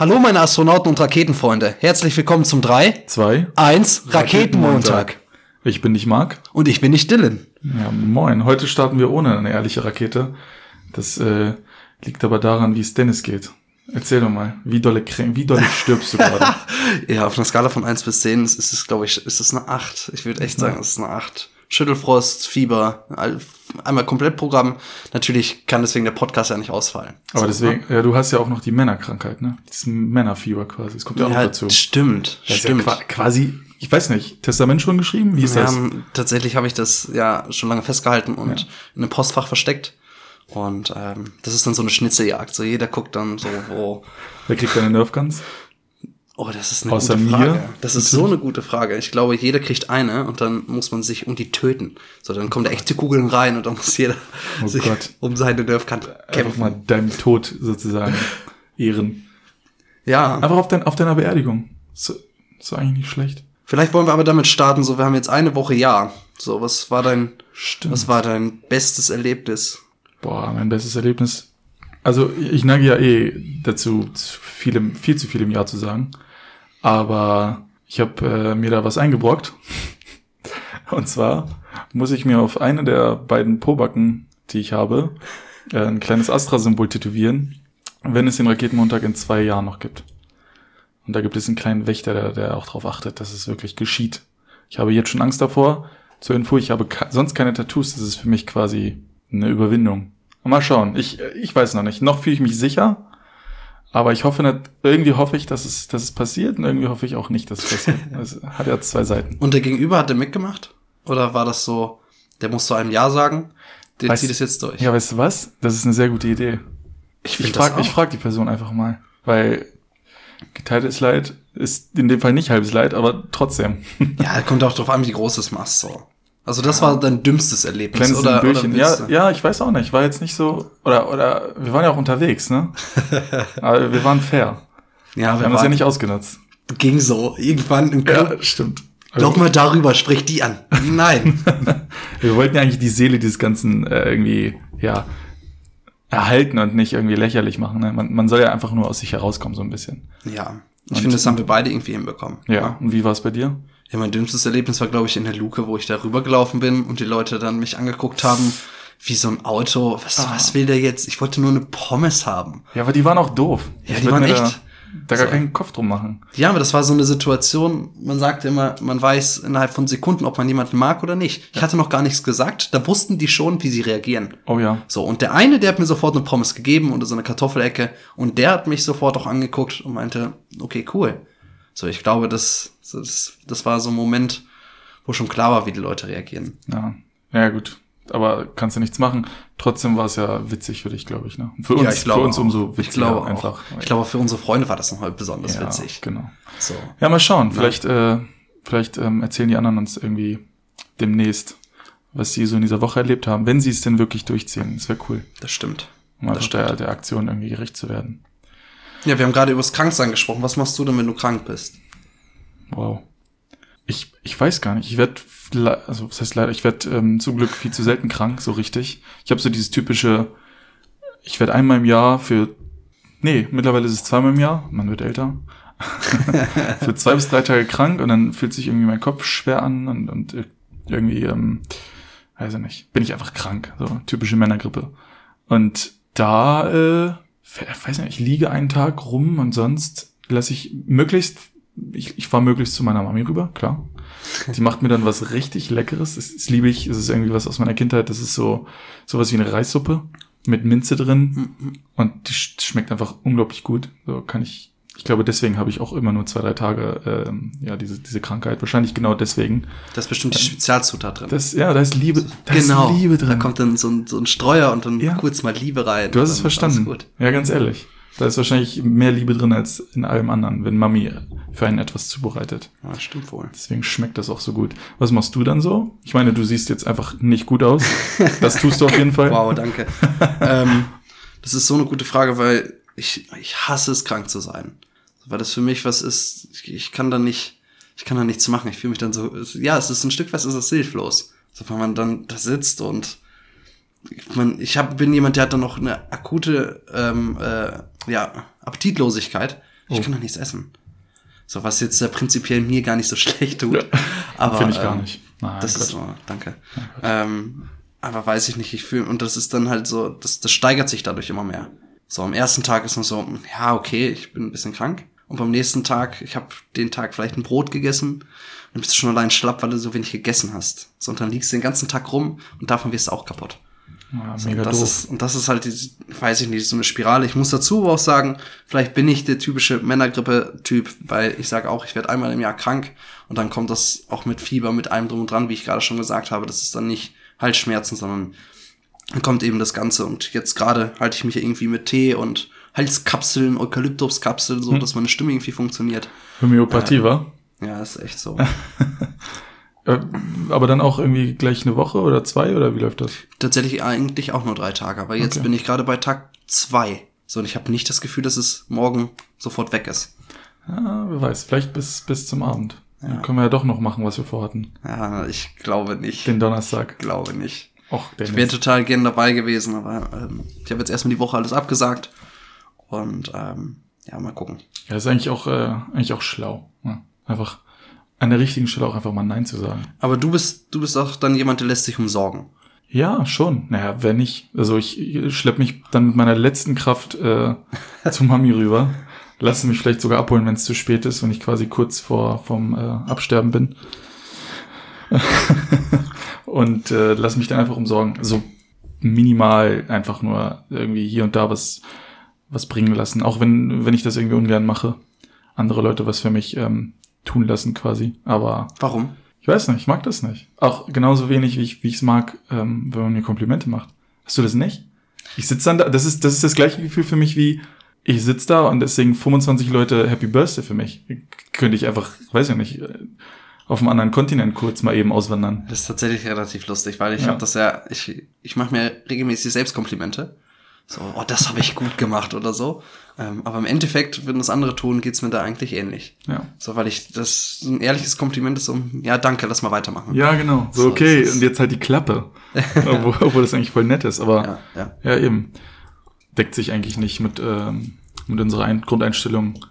Hallo meine Astronauten und Raketenfreunde. Herzlich willkommen zum 3, 2, 1 Raketenmontag. Ich bin nicht Marc. Und ich bin nicht Dylan. Ja, moin. Heute starten wir ohne eine ehrliche Rakete. Das äh, liegt aber daran, wie es Dennis geht. Erzähl doch mal, wie dolle, wie dolle stirbst du gerade? Ja, auf einer Skala von 1 bis 10 ist es, glaube ich, ist es eine 8. Ich würde echt sagen, es ist eine 8. Schüttelfrost, Fieber, einmal Komplettprogramm. Natürlich kann deswegen der Podcast ja nicht ausfallen. Aber So, deswegen, ja, du hast ja auch noch die Männerkrankheit, ne? Das Männerfieber quasi. Das kommt ja auch Ja, noch dazu. stimmt, Das ja stimmt. qua- quasi, ich weiß nicht, Testament schon geschrieben? Wie ist Wir das? haben, tatsächlich habe ich das ja schon lange festgehalten und in einem Postfach versteckt. Und ähm, das ist dann so eine Schnitzeljagd. So jeder guckt dann so, wo. Wer kriegt deine Nerfguns? Oh, das ist eine Außer gute mir? Frage. Das ist so eine gute Frage. Ich glaube, jeder kriegt eine und dann muss man sich um die töten. So, dann kommen da echte Kugeln rein und dann muss jeder Oh sich Gott. um seine Nerfkant Einfach kämpfen. mal deinem Tod sozusagen ehren. Ja, Einfach auf, dein, auf deiner Beerdigung. So, so eigentlich nicht schlecht. vielleicht wollen wir aber damit starten. So, wir haben jetzt eine Woche Jahr. So, was war dein, Stimmt. was war dein bestes Erlebnis? Boah, mein bestes Erlebnis. Also ich neige ja eh dazu, zu viel, im- viel zu viel im Jahr zu sagen. Aber ich habe äh, mir da was eingebrockt. Und zwar muss ich mir auf eine der beiden Pobacken, die ich habe, äh, ein kleines Astra-Symbol tätowieren, wenn es den Raketenmontag in zwei Jahren noch gibt. Und da gibt es einen kleinen Wächter, der, der auch darauf achtet, dass es wirklich geschieht. Ich habe jetzt schon Angst davor. Zur Info, ich habe sonst keine Tattoos. Das ist für mich quasi eine Überwindung. Mal schauen. Ich, ich weiß noch nicht. Noch fühle ich mich sicher. Aber ich hoffe nicht, irgendwie hoffe ich, dass es, dass es passiert und irgendwie hoffe ich auch nicht, dass es passiert. Es hat ja zwei Seiten. Und der Gegenüber hat der mitgemacht? Oder war das so, der muss zu einem Ja sagen, der Weißt- zieht es jetzt durch? Ja, weißt du was? Das ist eine sehr gute Idee. ich Ich das frage frag die Person einfach mal. Weil geteiltes Leid ist in dem Fall nicht halbes Leid, aber trotzdem. Ja, kommt auch drauf an, wie groß du es machst, so. Also das war dein dümmstes Erlebnis, Kleines oder? oder. Ja, ja, ich weiß auch nicht. War jetzt nicht so. Oder, oder wir waren ja auch unterwegs, ne? Aber wir waren fair. ja, Wir wir haben uns ja nicht ausgenutzt. ging so. Irgendwann im Club. stimmt. Glaub mal darüber, sprich die an. Nein. Wir wollten ja eigentlich die Seele dieses Ganzen äh, irgendwie, ja, erhalten und nicht irgendwie lächerlich machen. Ne? Man, man soll ja einfach nur aus sich herauskommen, so ein bisschen. ja. Ich finde, das haben wir beide irgendwie hinbekommen. Ja. Und wie war es bei dir? Ja, mein dümmstes Erlebnis war, glaube ich, in der Luke, wo ich da rübergelaufen bin und die Leute dann mich angeguckt haben, wie so ein Auto. Was, Ah. was will der jetzt? Ich wollte nur eine Pommes haben. Ja, aber die waren auch doof. Ja, Ich die waren echt Da, da gar so. keinen Kopf drum machen. Ja, aber das war so eine Situation, man sagt immer, man weiß innerhalb von Sekunden, ob man jemanden mag oder nicht. Ich hatte noch gar nichts gesagt, da wussten die schon, wie sie reagieren. Oh ja. So, und der eine, der hat mir sofort eine Pommes gegeben oder so eine Kartoffelecke und der hat mich sofort auch angeguckt und meinte, okay, cool. So, ich glaube, das, das, das war so ein Moment, wo schon klar war, wie die Leute reagieren. Ja. Ja, gut. Aber kannst du nichts machen. Trotzdem war es ja witzig für dich, glaube ich. Ne? Und Für uns, für uns umso witziger ich glaube einfach. Auch. Ich glaube, für unsere Freunde war das nochmal besonders ja, witzig. Genau. So. Ja, mal schauen. Vielleicht, äh, vielleicht ähm, erzählen die anderen uns irgendwie demnächst, was sie so in dieser Woche erlebt haben, wenn sie es denn wirklich durchziehen. Das wäre cool, Das stimmt. um einfach der, der Aktion irgendwie gerecht zu werden. Ja, wir haben gerade über das Kranksein gesprochen. Was machst du denn, wenn du krank bist? Wow. Ich, ich weiß gar nicht. Ich werde, also was heißt leider, ich werde ähm, zum Glück viel zu selten krank, so richtig. Ich habe so dieses typische, ich werde einmal im Jahr für, nee, mittlerweile ist es zweimal im Jahr, man wird älter, für zwei bis drei Tage krank und dann fühlt sich irgendwie mein Kopf schwer an und, und irgendwie, ähm, weiß ich nicht, bin ich einfach krank, so typische Männergrippe. Und da, äh, weiß nicht, ich liege einen Tag rum und sonst lasse ich möglichst, ich, ich fahre möglichst zu meiner Mami rüber, klar. Die macht mir dann was richtig Leckeres. Das, das liebe ich. Es ist irgendwie was aus meiner Kindheit. Das ist so sowas wie eine Reissuppe mit Minze drin und die sch- schmeckt einfach unglaublich gut. So kann ich. Ich glaube, deswegen habe ich auch immer nur zwei, drei Tage ähm, ja diese diese Krankheit. Wahrscheinlich genau deswegen. Da ist bestimmt die Spezialzutat drin. Das ja, da ist Liebe. Da genau. ist Liebe drin. Da kommt dann so ein, so ein Streuer und dann Ja. kurz mal Liebe rein. Du hast es verstanden. Ja, ganz ehrlich. Da ist wahrscheinlich mehr Liebe drin als in allem anderen, wenn Mami für einen etwas zubereitet. Ja, stimmt wohl. Deswegen schmeckt das auch so gut. Was machst du dann so? Ich meine, du siehst jetzt einfach nicht gut aus. Das tust du auf jeden Fall. Wow, danke. ähm, das ist so eine gute Frage, weil ich, ich hasse es, krank zu sein. Weil das für mich was ist, ich, ich kann da nicht, ich kann da nichts machen. Ich fühle mich dann so, ja, es ist ein Stück weit, ist es hilflos. So, wenn man dann da sitzt und ich, mein, ich hab, bin jemand, der hat dann noch eine akute ähm, äh, ja, Appetitlosigkeit. Ich Oh. kann da nichts essen. So, was jetzt äh, prinzipiell mir gar nicht so schlecht tut. Aber Finde ich gar ähm, nicht. Nein, das Gott. ist so, danke. Ähm, aber weiß ich nicht, ich fühle, und das ist dann halt so, das, das steigert sich dadurch immer mehr. So, am ersten Tag ist man so, ja, okay, ich bin ein bisschen krank. Und beim nächsten Tag, ich habe den Tag vielleicht ein Brot gegessen, dann bist du schon allein schlapp, weil du so wenig gegessen hast. So, und dann liegst du den ganzen Tag rum und davon wirst du auch kaputt. Ja, So, mega und das doof. Ist, und das ist halt, diese, weiß ich nicht, so eine Spirale. Ich muss dazu auch sagen, vielleicht bin ich der typische Männergrippe-Typ, weil ich sage auch, ich werde einmal im Jahr krank und dann kommt das auch mit Fieber, mit allem drum und dran, wie ich gerade schon gesagt habe. Das ist dann nicht Halsschmerzen, sondern dann kommt eben das Ganze. Und jetzt gerade halte ich mich irgendwie mit Tee und Halskapseln, Eukalyptuskapseln, so, dass meine Stimme irgendwie funktioniert. Homöopathie, wa? Ja, ist echt so. Äh, Aber dann auch irgendwie gleich eine Woche oder zwei oder wie läuft das? Tatsächlich eigentlich auch nur drei Tage, aber jetzt Okay. bin ich gerade bei Tag zwei. So, und ich habe nicht das Gefühl, dass es morgen sofort weg ist. Ja, wer weiß, vielleicht bis, bis zum Abend. Dann können wir ja doch noch machen, was wir vorhatten. Ja, ich glaube nicht. Den Donnerstag. glaube nicht. Och, Ich wäre total gern dabei gewesen, aber ähm, ich habe jetzt erstmal die Woche alles abgesagt. Und ähm, ja, mal gucken. Ja, ist eigentlich auch, äh, eigentlich auch schlau. Ja, einfach an der richtigen Stelle auch einfach mal Nein zu sagen. Aber du bist, du bist auch dann jemand, der lässt sich umsorgen. Ja, schon. Naja, wer nicht. Also ich schlepp mich dann mit meiner letzten Kraft äh, zu Mami rüber. Lasse mich vielleicht sogar abholen, wenn es zu spät ist und ich quasi kurz vor vom äh, Absterben bin. und äh, lass mich dann einfach umsorgen. So minimal einfach nur irgendwie hier und da was, was bringen lassen. Auch wenn, wenn ich das irgendwie ungern mache. Andere Leute was für mich ähm, tun lassen quasi. Aber Warum? ich weiß nicht, ich mag das nicht. Auch genauso wenig, wie ich wie ich es mag, ähm, wenn man mir Komplimente macht. Hast du das nicht? Ich sitze dann da, das ist, das ist das gleiche Gefühl für mich wie, ich sitze da und deswegen 25 Leute Happy Birthday für mich. Könnte ich einfach, weiß ich nicht, äh, auf einem anderen Kontinent kurz mal eben auswandern. Das ist tatsächlich relativ lustig, weil ich Ja. habe das ja, ich, ich mache mir regelmäßig selbst Komplimente. So, oh, das habe ich gut gemacht oder so. Ähm, aber im Endeffekt, wenn das andere tun, geht's mir da eigentlich ähnlich. Ja. So, weil ich das ein ehrliches Kompliment ist so, ja, danke, lass mal weitermachen. Ja, genau. So, So, okay, und jetzt halt die Klappe. obwohl, obwohl das eigentlich voll nett ist, aber ja, ja. Ja, eben. Deckt sich eigentlich nicht mit, ähm, mit unserer Ein Grundeinstellung,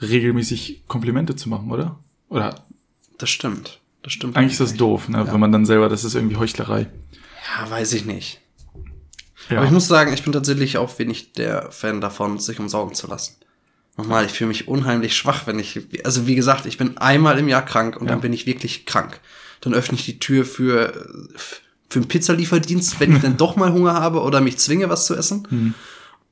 regelmäßig Komplimente zu machen, oder? Oder Das stimmt. Das stimmt. eigentlich ist das doof, ne? Ja. wenn man dann selber, das ist irgendwie Heuchlerei. Ja, weiß ich nicht. Ja, Aber ich muss sagen, ich bin tatsächlich auch wenig der Fan davon, sich umsorgen zu lassen. Nochmal, ich fühle mich unheimlich schwach, wenn ich, also wie gesagt, ich bin einmal im Jahr krank und Ja. dann bin ich wirklich krank. Dann öffne ich die Tür für, für einen Pizzalieferdienst, wenn ich dann doch mal Hunger habe oder mich zwinge, was zu essen. Hm.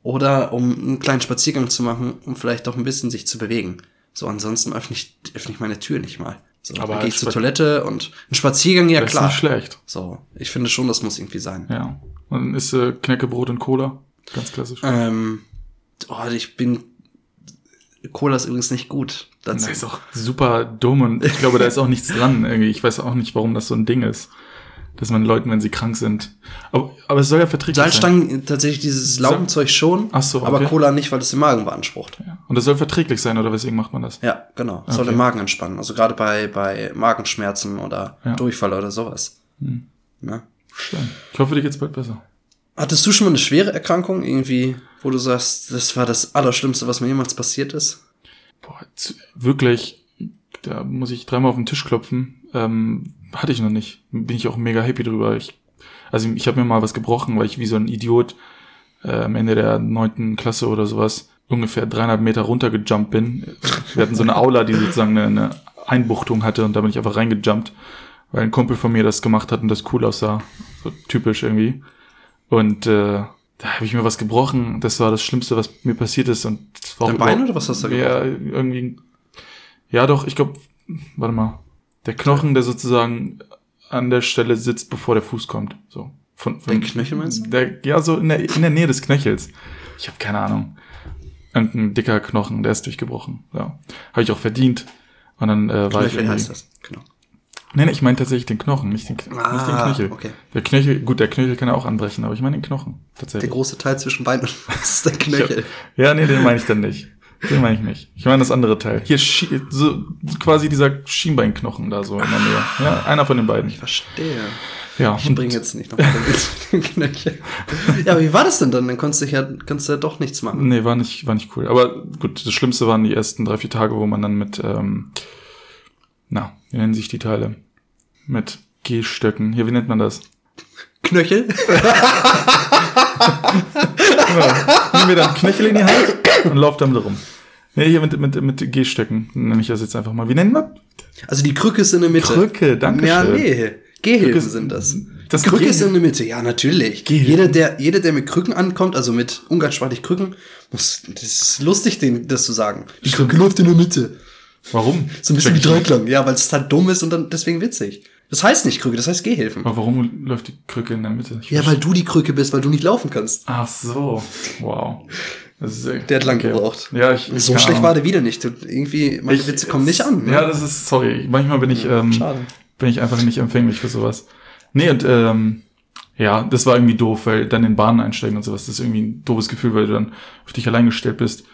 Oder um einen kleinen Spaziergang zu machen, um vielleicht doch ein bisschen sich zu bewegen. So, ansonsten öffne ich, öffne ich meine Tür nicht mal. So, Aber dann gehe ich zur Toilette und ein Spaziergang, ja das ist klar. nicht schlecht. So, ich finde schon, das muss irgendwie sein. Ja. Und dann ist äh, Knäckebrot und Cola. Ganz klassisch. Ähm, oh, ich bin. Cola ist übrigens nicht gut. das Dazu. ist auch super dumm und ich glaube, da ist auch nichts dran. Irgendwie. Ich weiß auch nicht, warum das so ein Ding ist. Dass man Leuten, wenn sie krank sind. Aber, aber es soll ja verträglich sein. Salzstangen, tatsächlich dieses Laugenzeug schon, Ach so, aber okay. Cola nicht, weil es den Magen beansprucht. Ja. Und das soll verträglich sein, oder weswegen macht man das? Ja, genau. Soll Okay. den Magen entspannen. Also gerade bei, bei Magenschmerzen oder Ja. Durchfall oder sowas. Hm. Ne? Schön. Ich hoffe, dir geht's bald besser. Hattest du schon mal eine schwere Erkrankung, irgendwie, wo du sagst, das war das Allerschlimmste, was mir jemals passiert ist? Boah, wirklich, da muss ich dreimal auf den Tisch klopfen. Ähm, hatte ich noch nicht. Bin ich auch mega happy drüber. Ich, also ich habe mir mal was gebrochen, weil ich wie so ein Idiot äh, am Ende der neunten Klasse oder sowas ungefähr dreieinhalb Meter runtergejumpt bin. Wir hatten so eine Aula, die sozusagen eine, eine Einbuchtung hatte und da bin ich einfach reingejumpt, weil ein Kumpel von mir das gemacht hat und das cool aussah. So typisch irgendwie. Und äh, da habe ich mir was gebrochen. Das war das Schlimmste, was mir passiert ist. Und das war Dein Bein oder was hast du ja, irgendwie. Ja, doch, ich glaube, warte mal. Der Knochen, der sozusagen an der Stelle sitzt, bevor der Fuß kommt. So. Von, von, Der Knöchel meinst du? Der, ja, so in der, in der Nähe des Knöchels. Ich habe keine Ahnung. Irgendein dicker Knochen, der ist durchgebrochen. Ja. Habe ich auch verdient. Und dann äh, war ich. Knöchel irgendwie- heißt das. Genau. Nee, nee, ich meine tatsächlich den Knochen, nicht den, nicht den Knöchel. Ah, okay. Der Knöchel, gut, der Knöchel kann ja auch anbrechen, aber ich meine den Knochen. Der Tatsächlich. große Teil zwischen Bein und Fuß ist der Knöchel. Ja, nee, den meine ich dann nicht. Den meine ich nicht. Ich meine das andere Teil. Hier so quasi dieser Schienbeinknochen da so in der Nähe. Ja, einer von den beiden. Ich verstehe. Ja, Ich bringe jetzt nicht noch den Knöchel. Ja, aber wie war das denn dann? Dann konntest du ja, konntest du ja doch nichts machen. Nee, war nicht, war nicht cool. Aber gut, das Schlimmste waren die ersten drei, vier Tage, wo man dann mit, ähm, na, wie nennen sich die Teile? Mit Gehstöcken. Hier, wie nennt man das? Knöchel? Genau. Nimm mir dann Knöchel in die Hand und lauf damit rum. Nee, hier mit, mit, mit Gehstöcken nenne ich das jetzt einfach mal. Wie nennen wir? Also die Krücke ist in der Mitte. Krücke, danke Ja, schön. nee. Gehhilfen Krücke- sind das. Das die Krücke ist in der Mitte, ja, natürlich. Gehhilfen. Jeder der, jeder, der mit Krücken ankommt, also mit umgangssprachlich Krücken, muss, das ist lustig, den, das zu sagen. Die. Krücke läuft in der Mitte. Warum? So ein bisschen wie. Dreiklang. Ja, weil es halt dumm ist und dann deswegen witzig. Das heißt nicht Krücke, das heißt Gehhilfen. Aber warum läuft die Krücke in der Mitte? Ich Ja, weil du die Krücke bist, weil du nicht laufen kannst. Ach so. Wow. Der hat lang gebraucht. Ja, ich, So schlecht Ahnung. war der wieder nicht. Irgendwie, meine Ich- Witze kommen nicht an. Ne? Ja, das ist, sorry. Manchmal bin ich, ähm, schade. bin ich einfach nicht empfänglich für sowas. Nee, und, ähm, ja, das war irgendwie doof, weil dann in Bahnen einsteigen und sowas, das ist irgendwie ein doofes Gefühl, weil du dann auf dich allein gestellt bist.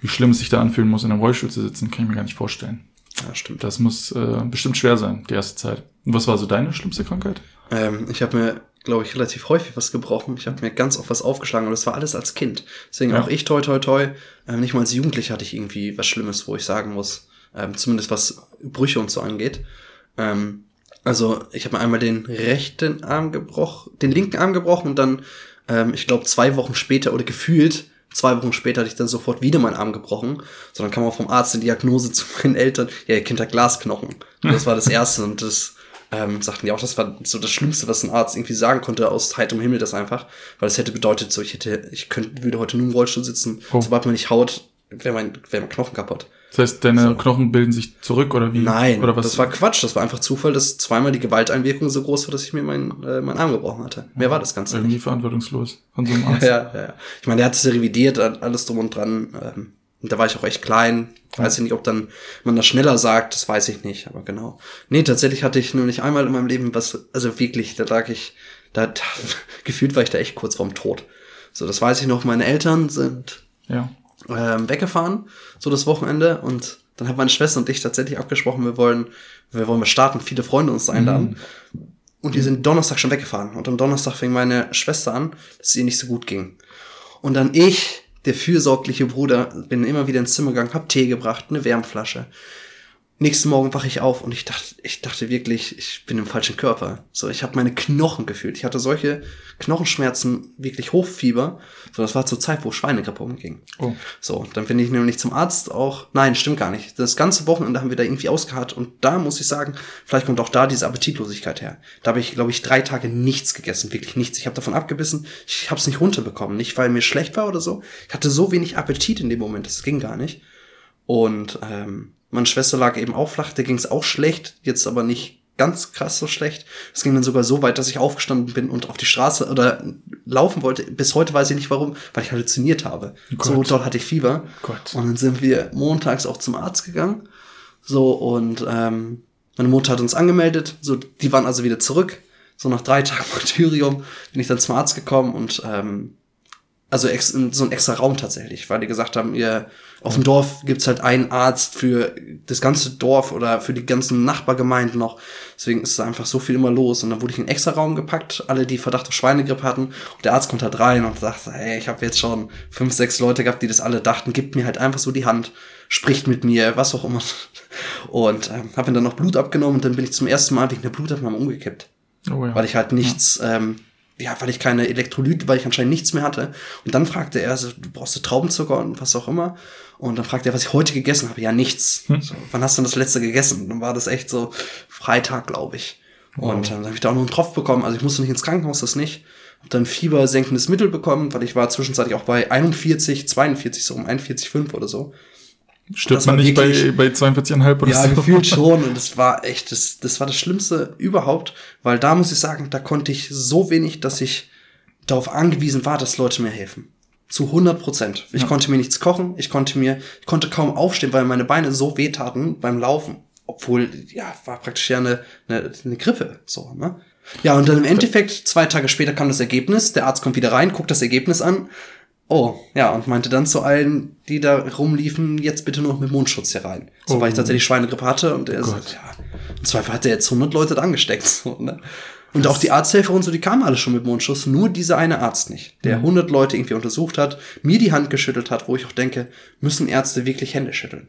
Wie schlimm es sich da anfühlen muss, in einem Rollstuhl zu sitzen, kann ich mir gar nicht vorstellen. ja, stimmt. Das muss äh, bestimmt schwer sein, die erste Zeit. Und was war so deine schlimmste Krankheit? Ähm, ich habe mir, glaube ich, relativ häufig was gebrochen. Ich habe mir ganz oft was aufgeschlagen und das war alles als Kind. Deswegen Ja. auch ich, toi, toi, toi. Ähm, nicht mal als Jugendlicher hatte ich irgendwie was Schlimmes, wo ich sagen muss, ähm, zumindest was Brüche und so angeht. Ähm, also ich habe mir einmal den rechten Arm gebrochen, den linken Arm gebrochen und dann, ähm, ich glaube, zwei Wochen später oder gefühlt zwei Wochen später hatte ich dann sofort wieder meinen Arm gebrochen. So, dann kam auch vom Arzt die Diagnose zu meinen Eltern, ja, ihr Kind hat Glasknochen. Und das war das Erste und das ähm, sagten die auch, das war so das Schlimmste, was ein Arzt irgendwie sagen konnte, aus heiterem Himmel das einfach, weil das hätte bedeutet, so ich hätte, ich könnte, würde heute nur im Rollstuhl sitzen, Oh. sobald man nicht haut, wäre mein, wäre mein Knochen kaputt. Das heißt, deine Knochen bilden sich zurück oder wie? Nein, Oder was? das war Quatsch, das war einfach Zufall, dass zweimal die Gewalteinwirkung so groß war, dass ich mir meinen äh, meinen Arm gebrochen hatte. Mehr war das Ganze nicht. irgendwie verantwortungslos von so einem Arzt. Ja, ja, ja. Ich meine, der hat es ja revidiert, alles drum und dran. Ähm, und da war ich auch echt klein. Weiß ich nicht, ob dann man das schneller sagt, das weiß ich nicht, aber genau. Nee, tatsächlich hatte ich nur nicht einmal in meinem Leben was, also wirklich, da lag ich, da, da gefühlt war ich da echt kurz vorm Tod. So, das weiß ich noch, meine Eltern sind ja. ähm, weggefahren, so das Wochenende und dann haben meine Schwester und ich tatsächlich abgesprochen, wir wollen, wir wollen mal starten, viele Freunde uns einladen. Und die sind Donnerstag schon weggefahren. Und am Donnerstag fing meine Schwester an, dass es ihr nicht so gut ging. Und dann ich, der fürsorgliche Bruder, bin immer wieder ins Zimmer gegangen, hab Tee gebracht, eine Wärmflasche. Nächsten Morgen wache ich auf und ich dachte, ich dachte wirklich, ich bin im falschen Körper. So, ich habe meine Knochen gefühlt. Ich hatte solche Knochenschmerzen, wirklich Hochfieber. So, das war zur Zeit, wo Schweinegrippe umging. Oh. So, dann bin ich nämlich zum Arzt auch. Nein, stimmt gar nicht. Das ganze Wochenende haben wir da irgendwie ausgeharrt und da muss ich sagen, vielleicht kommt auch da diese Appetitlosigkeit her. Da habe ich, glaube ich, drei Tage nichts gegessen, wirklich nichts. Ich habe davon abgebissen. Ich habe es nicht runterbekommen, nicht weil mir schlecht war oder so. Ich hatte so wenig Appetit in dem Moment, das ging gar nicht. Und ähm, meine Schwester lag eben auch flach, der ging es auch schlecht, jetzt aber nicht ganz krass so schlecht. Es ging dann sogar so weit, dass ich aufgestanden bin und auf die Straße oder laufen wollte. Bis heute weiß ich nicht warum, weil ich halluziniert habe. Gott. So dort hatte ich Fieber. Gott. Und dann sind wir montags auch zum Arzt gegangen. So, und ähm, meine Mutter hat uns angemeldet. So, die waren also wieder zurück. So nach drei Tagen Martyrium bin ich dann zum Arzt gekommen und ähm, also ex, so ein extra Raum tatsächlich, weil die gesagt haben, ihr auf dem Dorf gibt's halt einen Arzt für das ganze Dorf oder für die ganzen Nachbargemeinden noch. Deswegen ist da einfach so viel immer los. Und dann wurde ich in einen extra Raum gepackt, alle, die Verdacht auf Schweinegrippe hatten. Und der Arzt kommt halt rein und sagt, hey, ich habe jetzt schon fünf, sechs Leute gehabt, die das alle dachten, gibt mir halt einfach so die Hand, spricht mit mir, was auch immer. Und ähm, habe mir dann noch Blut abgenommen und dann bin ich zum ersten Mal wegen der Blutabnahme umgekippt Oh ja. weil ich halt nichts, ähm, ja, weil ich keine Elektrolyte, weil ich anscheinend nichts mehr hatte. Und dann fragte er, so, du brauchst du Traubenzucker und was auch immer. Und dann fragte er, was ich heute gegessen habe. Ja, nichts. So, wann hast du denn das letzte gegessen? Und dann war das echt so Freitag, glaube ich. Und ähm, dann habe ich da auch noch einen Tropf bekommen. Also ich musste nicht ins Krankenhaus, das nicht. Hab dann fiebersenkendes Mittel bekommen, weil ich war zwischenzeitlich auch bei 41, 42, so um 41,5 oder so. Stirbt das man nicht bei, wirklich- bei 42,5 oder Ja, so? gefühlt schon. Und das war echt, das, das war das Schlimmste überhaupt, weil da muss ich sagen, da konnte ich so wenig, dass ich darauf angewiesen war, dass Leute mir helfen. Zu 100 Prozent. Ich Ja. konnte mir nichts kochen, ich konnte mir, ich konnte kaum aufstehen, weil meine Beine so wehtaten beim Laufen. Obwohl, ja, war praktisch ja eine, eine, eine Grippe, so, ne? Ja, und dann im Endeffekt, zwei Tage später kam das Ergebnis, der Arzt kommt wieder rein, guckt das Ergebnis an, Oh, ja, und meinte dann zu allen, die da rumliefen, jetzt bitte nur mit Mundschutz hier rein. So, Oh. weil ich tatsächlich Schweinegrippe hatte und er Gott. sagt, ja, im Zweifel hat er jetzt 100 Leute da angesteckt. So, ne? Und auch die Arzthelfer und so, die kamen alle schon mit Mundschutz, nur dieser eine Arzt nicht, der 100 Leute irgendwie untersucht hat, mir die Hand geschüttelt hat, wo ich auch denke, müssen Ärzte wirklich Hände schütteln?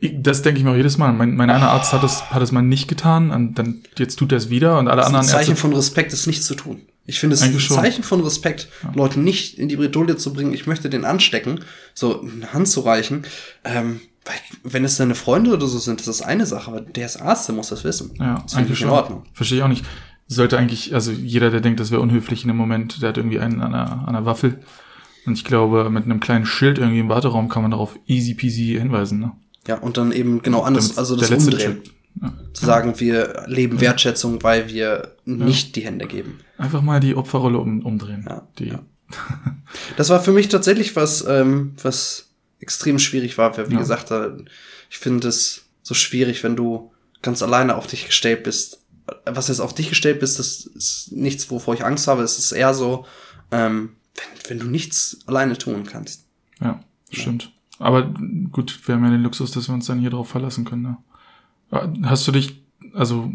Ich- Das denke ich mir auch jedes Mal. Mein, mein einer Arzt hat es, hat es mal nicht getan und dann jetzt tut er es wieder und alle Das ist ein anderen Zeichen Ärzte. von Respekt, es nicht zu tun. Ich finde es ein. Zeichen von Respekt, Leute nicht in die Bredouille zu bringen, ich möchte den anstecken, so eine Hand zu reichen. Ähm, weil, wenn es deine Freunde oder so sind, das ist eine Sache, aber der ist Arzt, der muss das wissen. Ja, das eigentlich ich in. Ordnung. Verstehe ich auch nicht. Sollte eigentlich, also jeder, der denkt, das wäre unhöflich in dem Moment, der hat irgendwie einen an einer, an einer Waffel. Und ich glaube, mit einem kleinen Schild irgendwie im Warteraum kann man darauf easy peasy hinweisen. Ne? Ja, und dann eben genau anders, also das der Umdrehen. Schritt. Ja. Zu sagen, wir leben Wertschätzung, weil wir nicht die Hände geben. Einfach mal die Opferrolle um, umdrehen. Ja, die, ja. Das war für mich tatsächlich was, ähm, was extrem schwierig war. Weil, wie gesagt, ich finde es so schwierig, wenn du ganz alleine auf dich gestellt bist. Was jetzt auf dich gestellt bist, das ist nichts, wovor ich Angst habe. Es ist eher so, ähm, wenn, wenn du nichts alleine tun kannst. ja, stimmt. Aber gut, wir haben ja den Luxus, dass wir uns dann hier drauf verlassen können. Ne? Hast du dich, also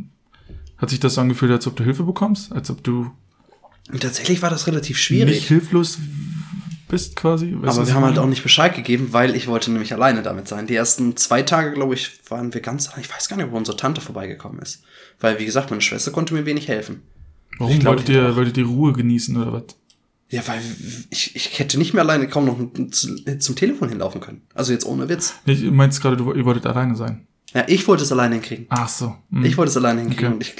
hat sich das angefühlt, als ob du Hilfe bekommst? Als ob du tatsächlich war das relativ nicht schwierig. hilflos bist quasi? Weißt Aber wir ich haben halt auch nicht Bescheid gegeben, weil ich wollte nämlich alleine damit sein. Die ersten zwei Tage, glaube ich, waren wir ganz. Ich weiß gar nicht, ob unsere Tante vorbeigekommen ist. Weil, wie gesagt, meine Schwester konnte mir wenig helfen. Warum ich glaub, wolltet ihr, wolltet ihr Ruhe genießen oder was? Ja, weil ich, ich hätte nicht mehr alleine kaum noch zu, zum Telefon hinlaufen können. Also jetzt ohne Witz. Du meinst gerade, du, ihr wolltet alleine sein. Ja, ich wollte es alleine hinkriegen. Ach so. hm. Ich wollte es alleine hinkriegen. Okay. Und ich,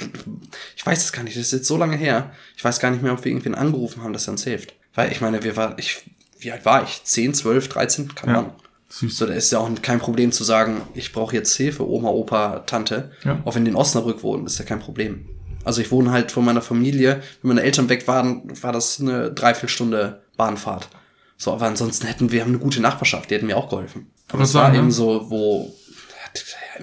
ich weiß es gar nicht. Das ist jetzt so lange her. Ich weiß gar nicht mehr, ob wir irgendwen angerufen haben, dass er uns hilft. Weil ich meine, wir war, ich, wie alt war ich? 10, 12, 13? Keine Ja. Ahnung. Süß. So, da ist ja auch kein Problem zu sagen, ich brauche jetzt Hilfe, Oma, Opa, Tante. Ja. Auch wenn die in Osnabrück wohnen, ist ja kein Problem. Also ich wohne halt von meiner Familie. Wenn meine Eltern weg waren, war das eine Dreiviertelstunde Bahnfahrt. So, aber ansonsten hätten wir haben eine gute Nachbarschaft, die hätten mir auch geholfen. Aber es war eben so, wo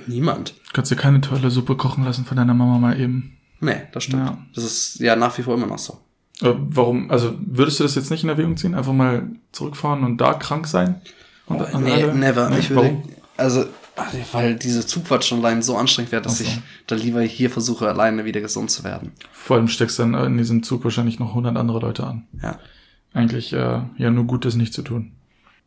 niemand. Kannst dir keine tolle Suppe kochen lassen von deiner Mama mal eben. Nee, das stimmt. Ja. Das ist ja nach wie vor immer noch so. Äh, warum, also würdest du das jetzt nicht in Erwägung ziehen? Einfach mal zurückfahren und da krank sein? Und, und nee, alle- never. Nee, ich würde, warum? also, weil diese Zugfahrt schon allein so anstrengend wäre, dass so. ich da lieber hier versuche, alleine wieder gesund zu werden. Vor allem steckst dann in diesem Zug wahrscheinlich noch 100 andere Leute an. Ja. Eigentlich äh, ja nur gut, das nicht zu tun.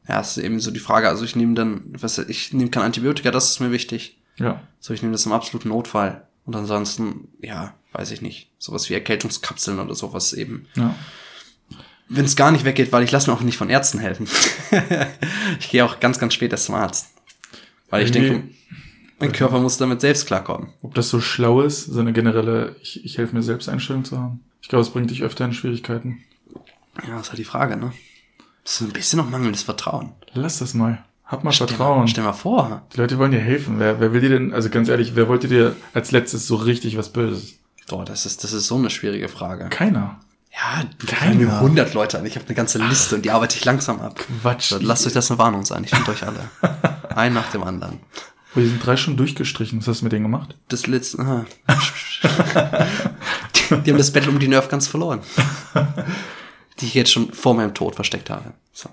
Ja, es ist eben so die Frage. Also ich nehme dann, was, ich nehme kein Antibiotika, das ist mir wichtig. Ja. So, ich nehme das im absoluten Notfall. Und ansonsten, ja, weiß ich nicht. Sowas wie Erkältungskapseln oder sowas eben. Ja. Wenn es gar nicht weggeht, weil ich lasse mir auch nicht von Ärzten helfen. ich gehe auch ganz, ganz spät erst zum Arzt. Weil ich Irgendwie- denke, mein Körper muss damit selbst klarkommen. Ob das so schlau ist, so eine generelle, ich, ich helfe mir selbst Einstellung zu haben. Ich glaube, es bringt dich öfter in Schwierigkeiten. Ja, das ist halt die Frage, ne? Das ist ein bisschen noch mangelndes Vertrauen. Lass das mal. Hab mal Stell Vertrauen. mal, stell mal vor. Die Leute wollen dir helfen. Wer, wer will dir denn, also ganz ehrlich, wer wollte dir als letztes so richtig was Böses? Boah, das ist, das ist so eine schwierige Frage. Keiner. Ja, Keiner. fallen mir 100 Leute an. Ich habe eine ganze Liste und die arbeite ich langsam ab. Quatsch. So, lasst euch das eine Warnung sein. Ich finde euch alle. Ein nach dem anderen. Oh, die sind drei schon durchgestrichen. Was hast du mit denen gemacht? Das letzte. Die, die haben das Battle um die Nerf ganz verloren. Die ich jetzt schon vor meinem Tod versteckt habe. So.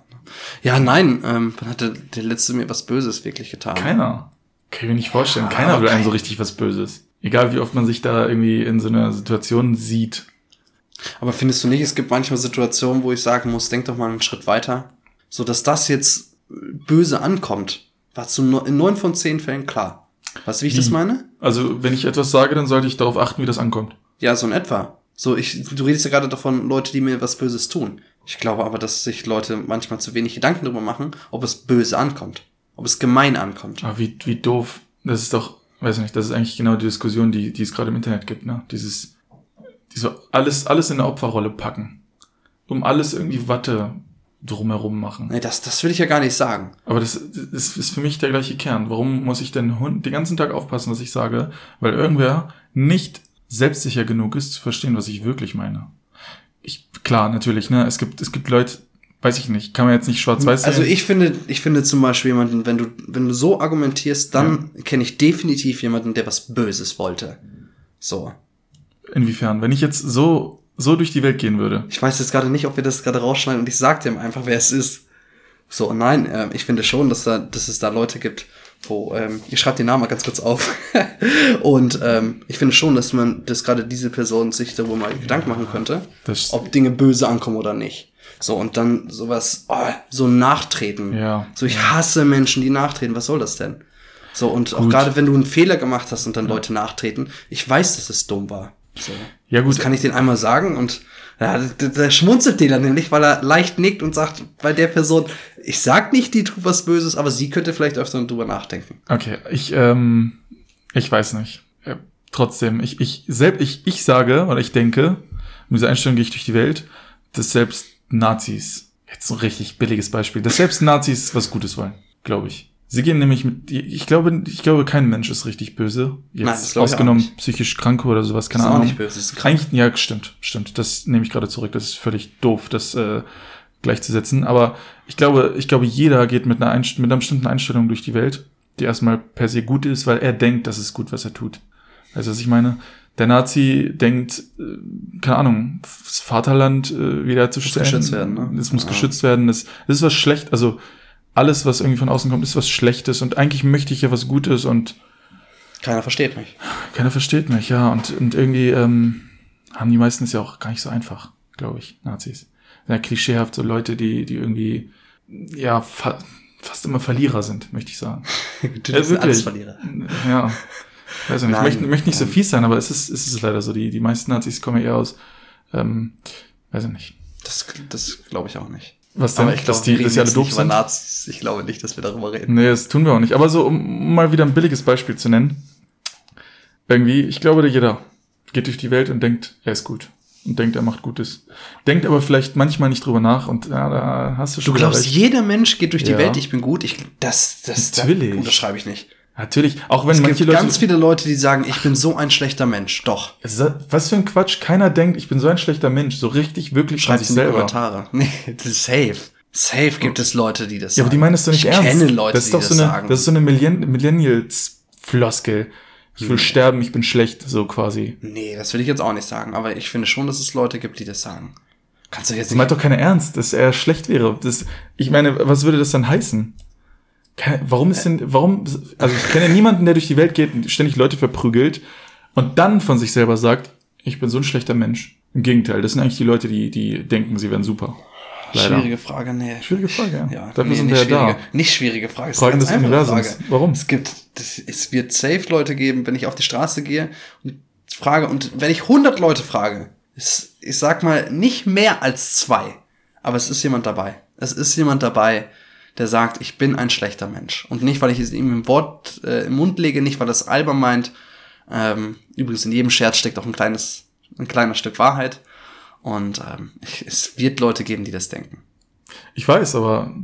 Ja, nein, ähm, wann hat der, letzte mir was Böses wirklich getan? Keiner. Kann ich mir nicht vorstellen. Ah, Keiner will einem kein- so richtig was Böses. Egal wie oft man sich da irgendwie in so einer Situation sieht. Aber findest du nicht, es gibt manchmal Situationen, wo ich sagen muss, denk doch mal einen Schritt weiter. So, dass das jetzt böse ankommt, war zu in neun von zehn Fällen klar. Weißt du, wie ich das Wie? meine? Also, wenn ich etwas sage, dann sollte ich darauf achten, wie das ankommt. Ja, so in etwa. So, ich, du redest ja gerade davon, Leute, die mir was Böses tun. Ich glaube aber, dass sich Leute manchmal zu wenig Gedanken darüber machen, ob es böse ankommt. Ob es gemein ankommt. Aber wie, wie doof. Das ist doch, weiß nicht, das ist eigentlich genau die Diskussion, die, die es gerade im Internet gibt, ne? Dieses, diese, alles, alles in eine Opferrolle packen. Um alles irgendwie Watte drumherum machen. Nee, das, das will ich ja gar nicht sagen. Aber das, das ist für mich der gleiche Kern. Warum muss ich denn den ganzen Tag aufpassen, was ich sage? Weil irgendwer nicht selbstsicher genug ist, zu verstehen, was ich wirklich meine. Ich, klar, natürlich, ne? Es gibt, es gibt Leute, weiß ich nicht, kann man jetzt nicht schwarz-weiß Also sehen. ich finde, ich finde zum Beispiel jemanden, wenn du, wenn du so argumentierst, dann kenne ich definitiv jemanden, der was Böses wollte. So. Inwiefern? Wenn ich jetzt so, so durch die Welt gehen würde. Ich weiß jetzt gerade nicht, ob wir das gerade rausschneiden und ich sag dem einfach, wer es ist. So, nein, äh, ich finde schon, dass, da, dass es da Leute gibt, wo, ähm, ich schreibe den Namen mal ganz kurz auf. und ähm, ich finde schon, dass man, dass gerade diese Person sich darüber mal Gedanken machen könnte, Das- ob Dinge böse ankommen oder nicht. So, und dann sowas, oh, so nachtreten. Ja. So, ich hasse Menschen, die nachtreten. Was soll das denn? So, und auch Gut. gerade wenn du einen Fehler gemacht hast und dann Leute nachtreten, ich weiß, dass es dumm war. So. Ja, gut. Das kann ich den einmal sagen und ja, da, da schmunzelt dann nämlich, weil er leicht nickt und sagt bei der Person, ich sag nicht, die tut was Böses, aber sie könnte vielleicht öfter drüber nachdenken. Okay, ich, ähm, ich weiß nicht. Äh, trotzdem, ich, ich, selbst, ich, ich sage oder ich denke, mit dieser Einstellung gehe ich durch die Welt, dass selbst Nazis, jetzt ein richtig billiges Beispiel, dass selbst Nazis was Gutes wollen, glaube ich. Sie gehen nämlich mit, ich glaube, ich glaube, kein Mensch ist richtig böse. Jetzt Nein, ausgenommen psychisch Kranke oder sowas, keine Das ist auch Ahnung. nicht böse, ist krank. Eigentlich, ja, stimmt, stimmt. Das nehme ich gerade zurück. Das ist völlig doof, das äh, gleichzusetzen. Aber ich glaube, ich glaube, jeder geht mit einer, Einst mit einer bestimmten Einstellung durch die Welt, die erstmal per se gut ist, weil er denkt, das ist gut, was er tut. Weißt du, was ich meine? Der Nazi denkt, äh, keine Ahnung, das Vaterland äh, wiederherzustellen. geschützt werden, ne? Es muss Ja. geschützt werden. Das, das ist was schlecht. Also alles, was irgendwie von außen kommt, ist was Schlechtes. Und eigentlich möchte ich ja was Gutes und Keiner versteht mich. keiner versteht mich, ja. Und, und irgendwie ähm, haben die meisten es ja auch gar nicht so einfach, glaube ich, Nazis. Ja, klischeehaft so Leute, die, die irgendwie, ja, fa fast immer Verlierer sind, möchte ich sagen. Du Ja, bist wirklich. alles Verlierer. Ja. Weiß ich nicht. Ich möchte, möchte nicht so fies sein, aber es ist, es ist leider so. Die, die meisten Nazis kommen eher aus, ähm, weiß ich nicht. Das, das glaube ich auch nicht. Was denn? Aber ich glaube, dass die, dass die alle doof sind? Nazis. Ich glaube nicht, dass wir darüber reden. Nee, das tun wir auch nicht. Aber so, um mal wieder ein billiges Beispiel zu nennen. Irgendwie, ich glaube, jeder geht durch die Welt und denkt, er ist gut. Und denkt, er macht Gutes. Denkt aber vielleicht manchmal nicht drüber nach und ja, da hast du Du schon wieder glaubst, recht. jeder Mensch geht durch die Ja. Welt, ich bin gut. Ich, das, das, Natürlich. das unterschreibe ich nicht. Natürlich, auch wenn Es manche gibt Leute. ganz viele Leute, die sagen, ich bin so ein schlechter Mensch. Doch. Was für ein Quatsch. Keiner denkt, ich bin so ein schlechter Mensch. So richtig, wirklich Schreibt sich in die. Kommentare. Nee, das ist safe. Safe gibt es Leute, die das Ja, aber die meinen das doch nicht ich ernst. kenne Leute, das ist die doch so das eine, sagen. Das ist so eine Millenn Millennials-Floskel. Ich will Nee. sterben, ich bin schlecht, so quasi. nee, das will ich jetzt auch nicht sagen. Aber ich finde schon, dass es Leute gibt, die das sagen. Kannst du jetzt Das nicht... meint doch keiner ernst, dass er schlecht wäre. Das, ich meine, was würde das dann heißen? Warum ist denn, warum, also ich kenne niemanden, der durch die Welt geht und ständig Leute verprügelt und dann von sich selber sagt, ich bin so ein schlechter Mensch. Im Gegenteil, das sind eigentlich die Leute, die, die denken, sie wären super. Leider. Schwierige Frage, nee. Schwierige Frage, ja. Ja, Dafür nee, sind nicht wir ja da. Nicht schwierige Frage. es ist Fragen eine des Universums. Frage. Warum? Es gibt, es wird safe Leute geben, wenn ich auf die Straße gehe und frage, und wenn ich 100 Leute frage, ist, ich sag mal, nicht mehr als zwei, aber es ist jemand dabei. Es ist jemand dabei, der sagt, ich bin ein schlechter Mensch. Und nicht, weil ich es ihm im Wort, äh, im Mund lege, nicht, weil das albern meint. Ähm, übrigens, in jedem Scherz steckt auch ein kleines, ein kleiner Stück Wahrheit. Und ähm, ich, es wird Leute geben, die das denken. Ich weiß, aber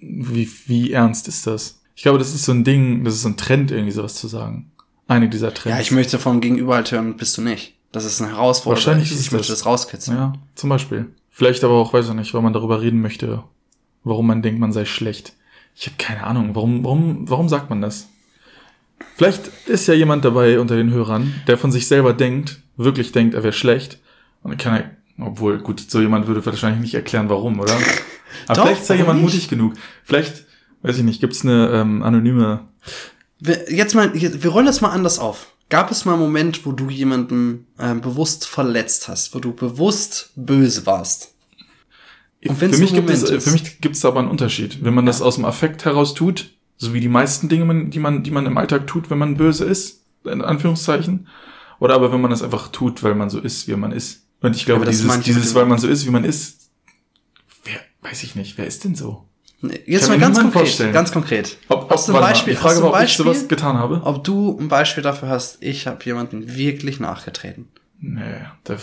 wie, wie ernst ist das? Ich glaube, das ist so ein Ding, das ist so ein Trend, irgendwie sowas zu sagen. Eine dieser Trends. Ja, ich möchte vom Gegenüber halt hören, bist du nicht. Das ist eine Herausforderung. Wahrscheinlich ich, ist ich es möchte das. das rauskitzeln. Ja, zum Beispiel. Vielleicht aber auch, weiß ich nicht, weil man darüber reden möchte, warum man denkt, man sei schlecht. Ich habe keine Ahnung, warum, warum, warum sagt man das? Vielleicht ist ja jemand dabei unter den Hörern, der von sich selber denkt, wirklich denkt, er wäre schlecht. Und dann kann er, obwohl, gut, so jemand würde wahrscheinlich nicht erklären, warum, oder? Aber Doch, vielleicht ist ja jemand nicht? mutig genug. Vielleicht, weiß ich nicht, gibt's eine ähm, anonyme Wir, jetzt mal, wir wir rollen das mal anders auf. Gab es mal einen Moment, wo du jemanden ähm, bewusst verletzt hast, wo du bewusst böse warst? Für mich gibt es, für mich gibt es aber einen Unterschied. Wenn man das aus dem Affekt heraus tut, so wie die meisten Dinge, die man, die man im Alltag tut, wenn man böse ist, in Anführungszeichen, oder aber wenn man das einfach tut, weil man so ist, wie man ist. Und ich glaube, das dieses, dieses, weil man so ist, wie man ist, wer, weiß ich nicht, wer ist denn so? Jetzt mal ganz konkret, vorstellen. ganz konkret. Ob, Hast du ein warte mal, Beispiel? Die Frage Hast du ein war, ob ich sowas Beispiel? getan habe. Ob du ein Beispiel dafür hast, ich habe jemanden wirklich nachgetreten. Nee,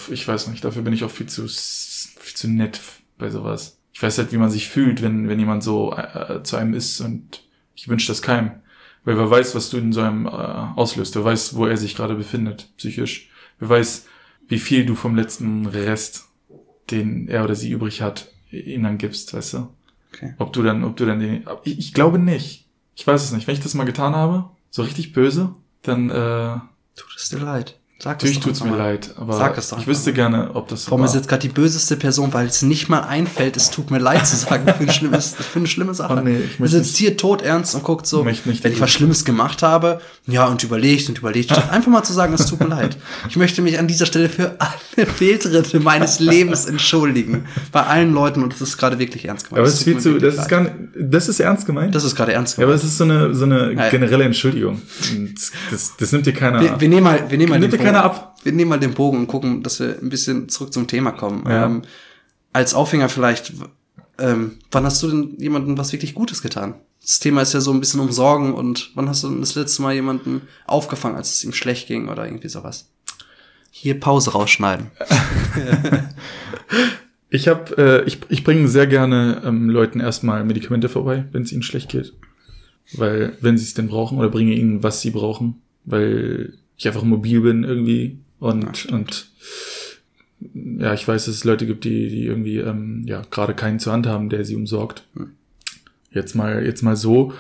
ich weiß nicht, dafür bin ich auch viel zu, viel zu nett bei sowas. Ich weiß halt, wie man sich fühlt, wenn, wenn jemand so äh, zu einem ist und ich wünsche das keinem. Weil wer weiß, was du in so einem äh, auslöst. Wer weiß, wo er sich gerade befindet, psychisch. Wer weiß, wie viel du vom letzten Rest, den er oder sie übrig hat, ihm dann gibst, weißt du? Okay. Ob du dann, ob du dann den, ich, ich glaube nicht. Ich weiß es nicht. Wenn ich das mal getan habe, so richtig böse, dann, äh, Tut es dir leid. Sag Natürlich tut's einfach mir leid, aber Sag es doch ich wüsste gerne, ob das Warum war. ist jetzt gerade die böseste Person, weil es nicht mal einfällt, es tut mir leid zu sagen, für, ein schlimmes, für eine schlimme Sache. Oh nee, ich möchte sitzt hier tot ernst und guckt so, nicht wenn ich was Schlimmes gemacht habe, ja, und überlegt und überlegt, statt einfach mal zu sagen, es tut mir leid. Ich möchte mich an dieser Stelle für alle Fehltritte meines Lebens entschuldigen. Bei allen Leuten, und das ist gerade wirklich ernst gemeint. aber Es es ist viel zu, das ist leid. gar nicht, das ist ernst gemeint? das ist gerade ernst ja, aber gemeint. es ist so eine, so eine Ja. generelle Entschuldigung. Und Das, das nimmt dir keiner Wir, wir nehmen mal, wir nehmen mal den Bogen. ab. Wir nehmen mal den Bogen und gucken, dass wir ein bisschen zurück zum Thema kommen. Ja. Ähm, als Aufhänger vielleicht, ähm, wann hast du denn jemandem was wirklich Gutes getan? Das Thema ist ja so ein bisschen um Sorgen und wann hast du denn das letzte Mal jemanden aufgefangen, als es ihm schlecht ging oder irgendwie sowas? Hier Pause rausschneiden. Ich habe, äh, ich, ich bringe sehr gerne ähm, Leuten erstmal Medikamente vorbei, wenn es ihnen schlecht geht. Weil, wenn sie es denn brauchen, oder bringe ihnen, was sie brauchen, weil ich einfach mobil bin irgendwie und, und ja, ich weiß, dass es Leute gibt, die, die irgendwie ähm, ja gerade keinen zur Hand haben, der sie umsorgt. Jetzt mal, jetzt mal so.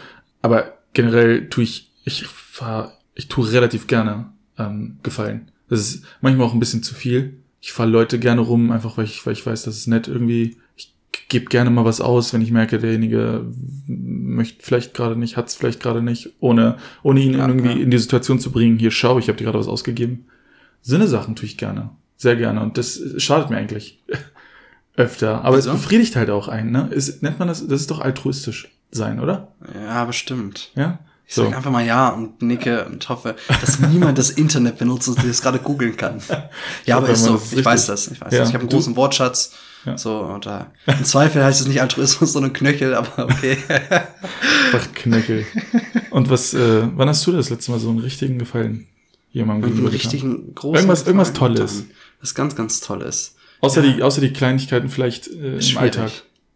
Aber generell tue ich, ich fahr, ich tue relativ gerne ähm, Gefallen. Das ist manchmal auch ein bisschen zu viel. Ich fahre Leute gerne rum, einfach weil ich, weil ich weiß, das ist nett irgendwie. Gebe gerne mal was aus, wenn ich merke, derjenige möchte vielleicht gerade nicht, hat es vielleicht gerade nicht, ohne, ohne ihn Ja, irgendwie ja. in die Situation zu bringen, hier schau, ich habe dir gerade was ausgegeben. Sinne-Sachen tue ich gerne. Sehr gerne. Und das schadet mir eigentlich öfter. Aber Wieso? es befriedigt halt auch einen, ne? Ist, nennt man das, das ist doch altruistisch sein, oder? Ja, bestimmt. Ja? Ich sag einfach mal ja und nicke und hoffe, dass niemand das Internet benutzt und das gerade googeln kann. Ja, aber ist so. Ich weiß das. Ich weiß Ja, das. Ich habe einen großen Wortschatz. Ja. So, und da, im Zweifel heißt es nicht Altruismus, sondern Knöchel, aber okay. Einfach Knöchel. Und was, äh, wann hast du das letzte Mal so einen richtigen Gefallen jemandem Einen gegenüber getan? richtigen großen. Irgendwas- irgendwas Gefallen Tolles. getan. Was ganz, ganz Tolles. Außer, die, außer die Kleinigkeiten vielleicht äh, Ist im schwierig. Alltag.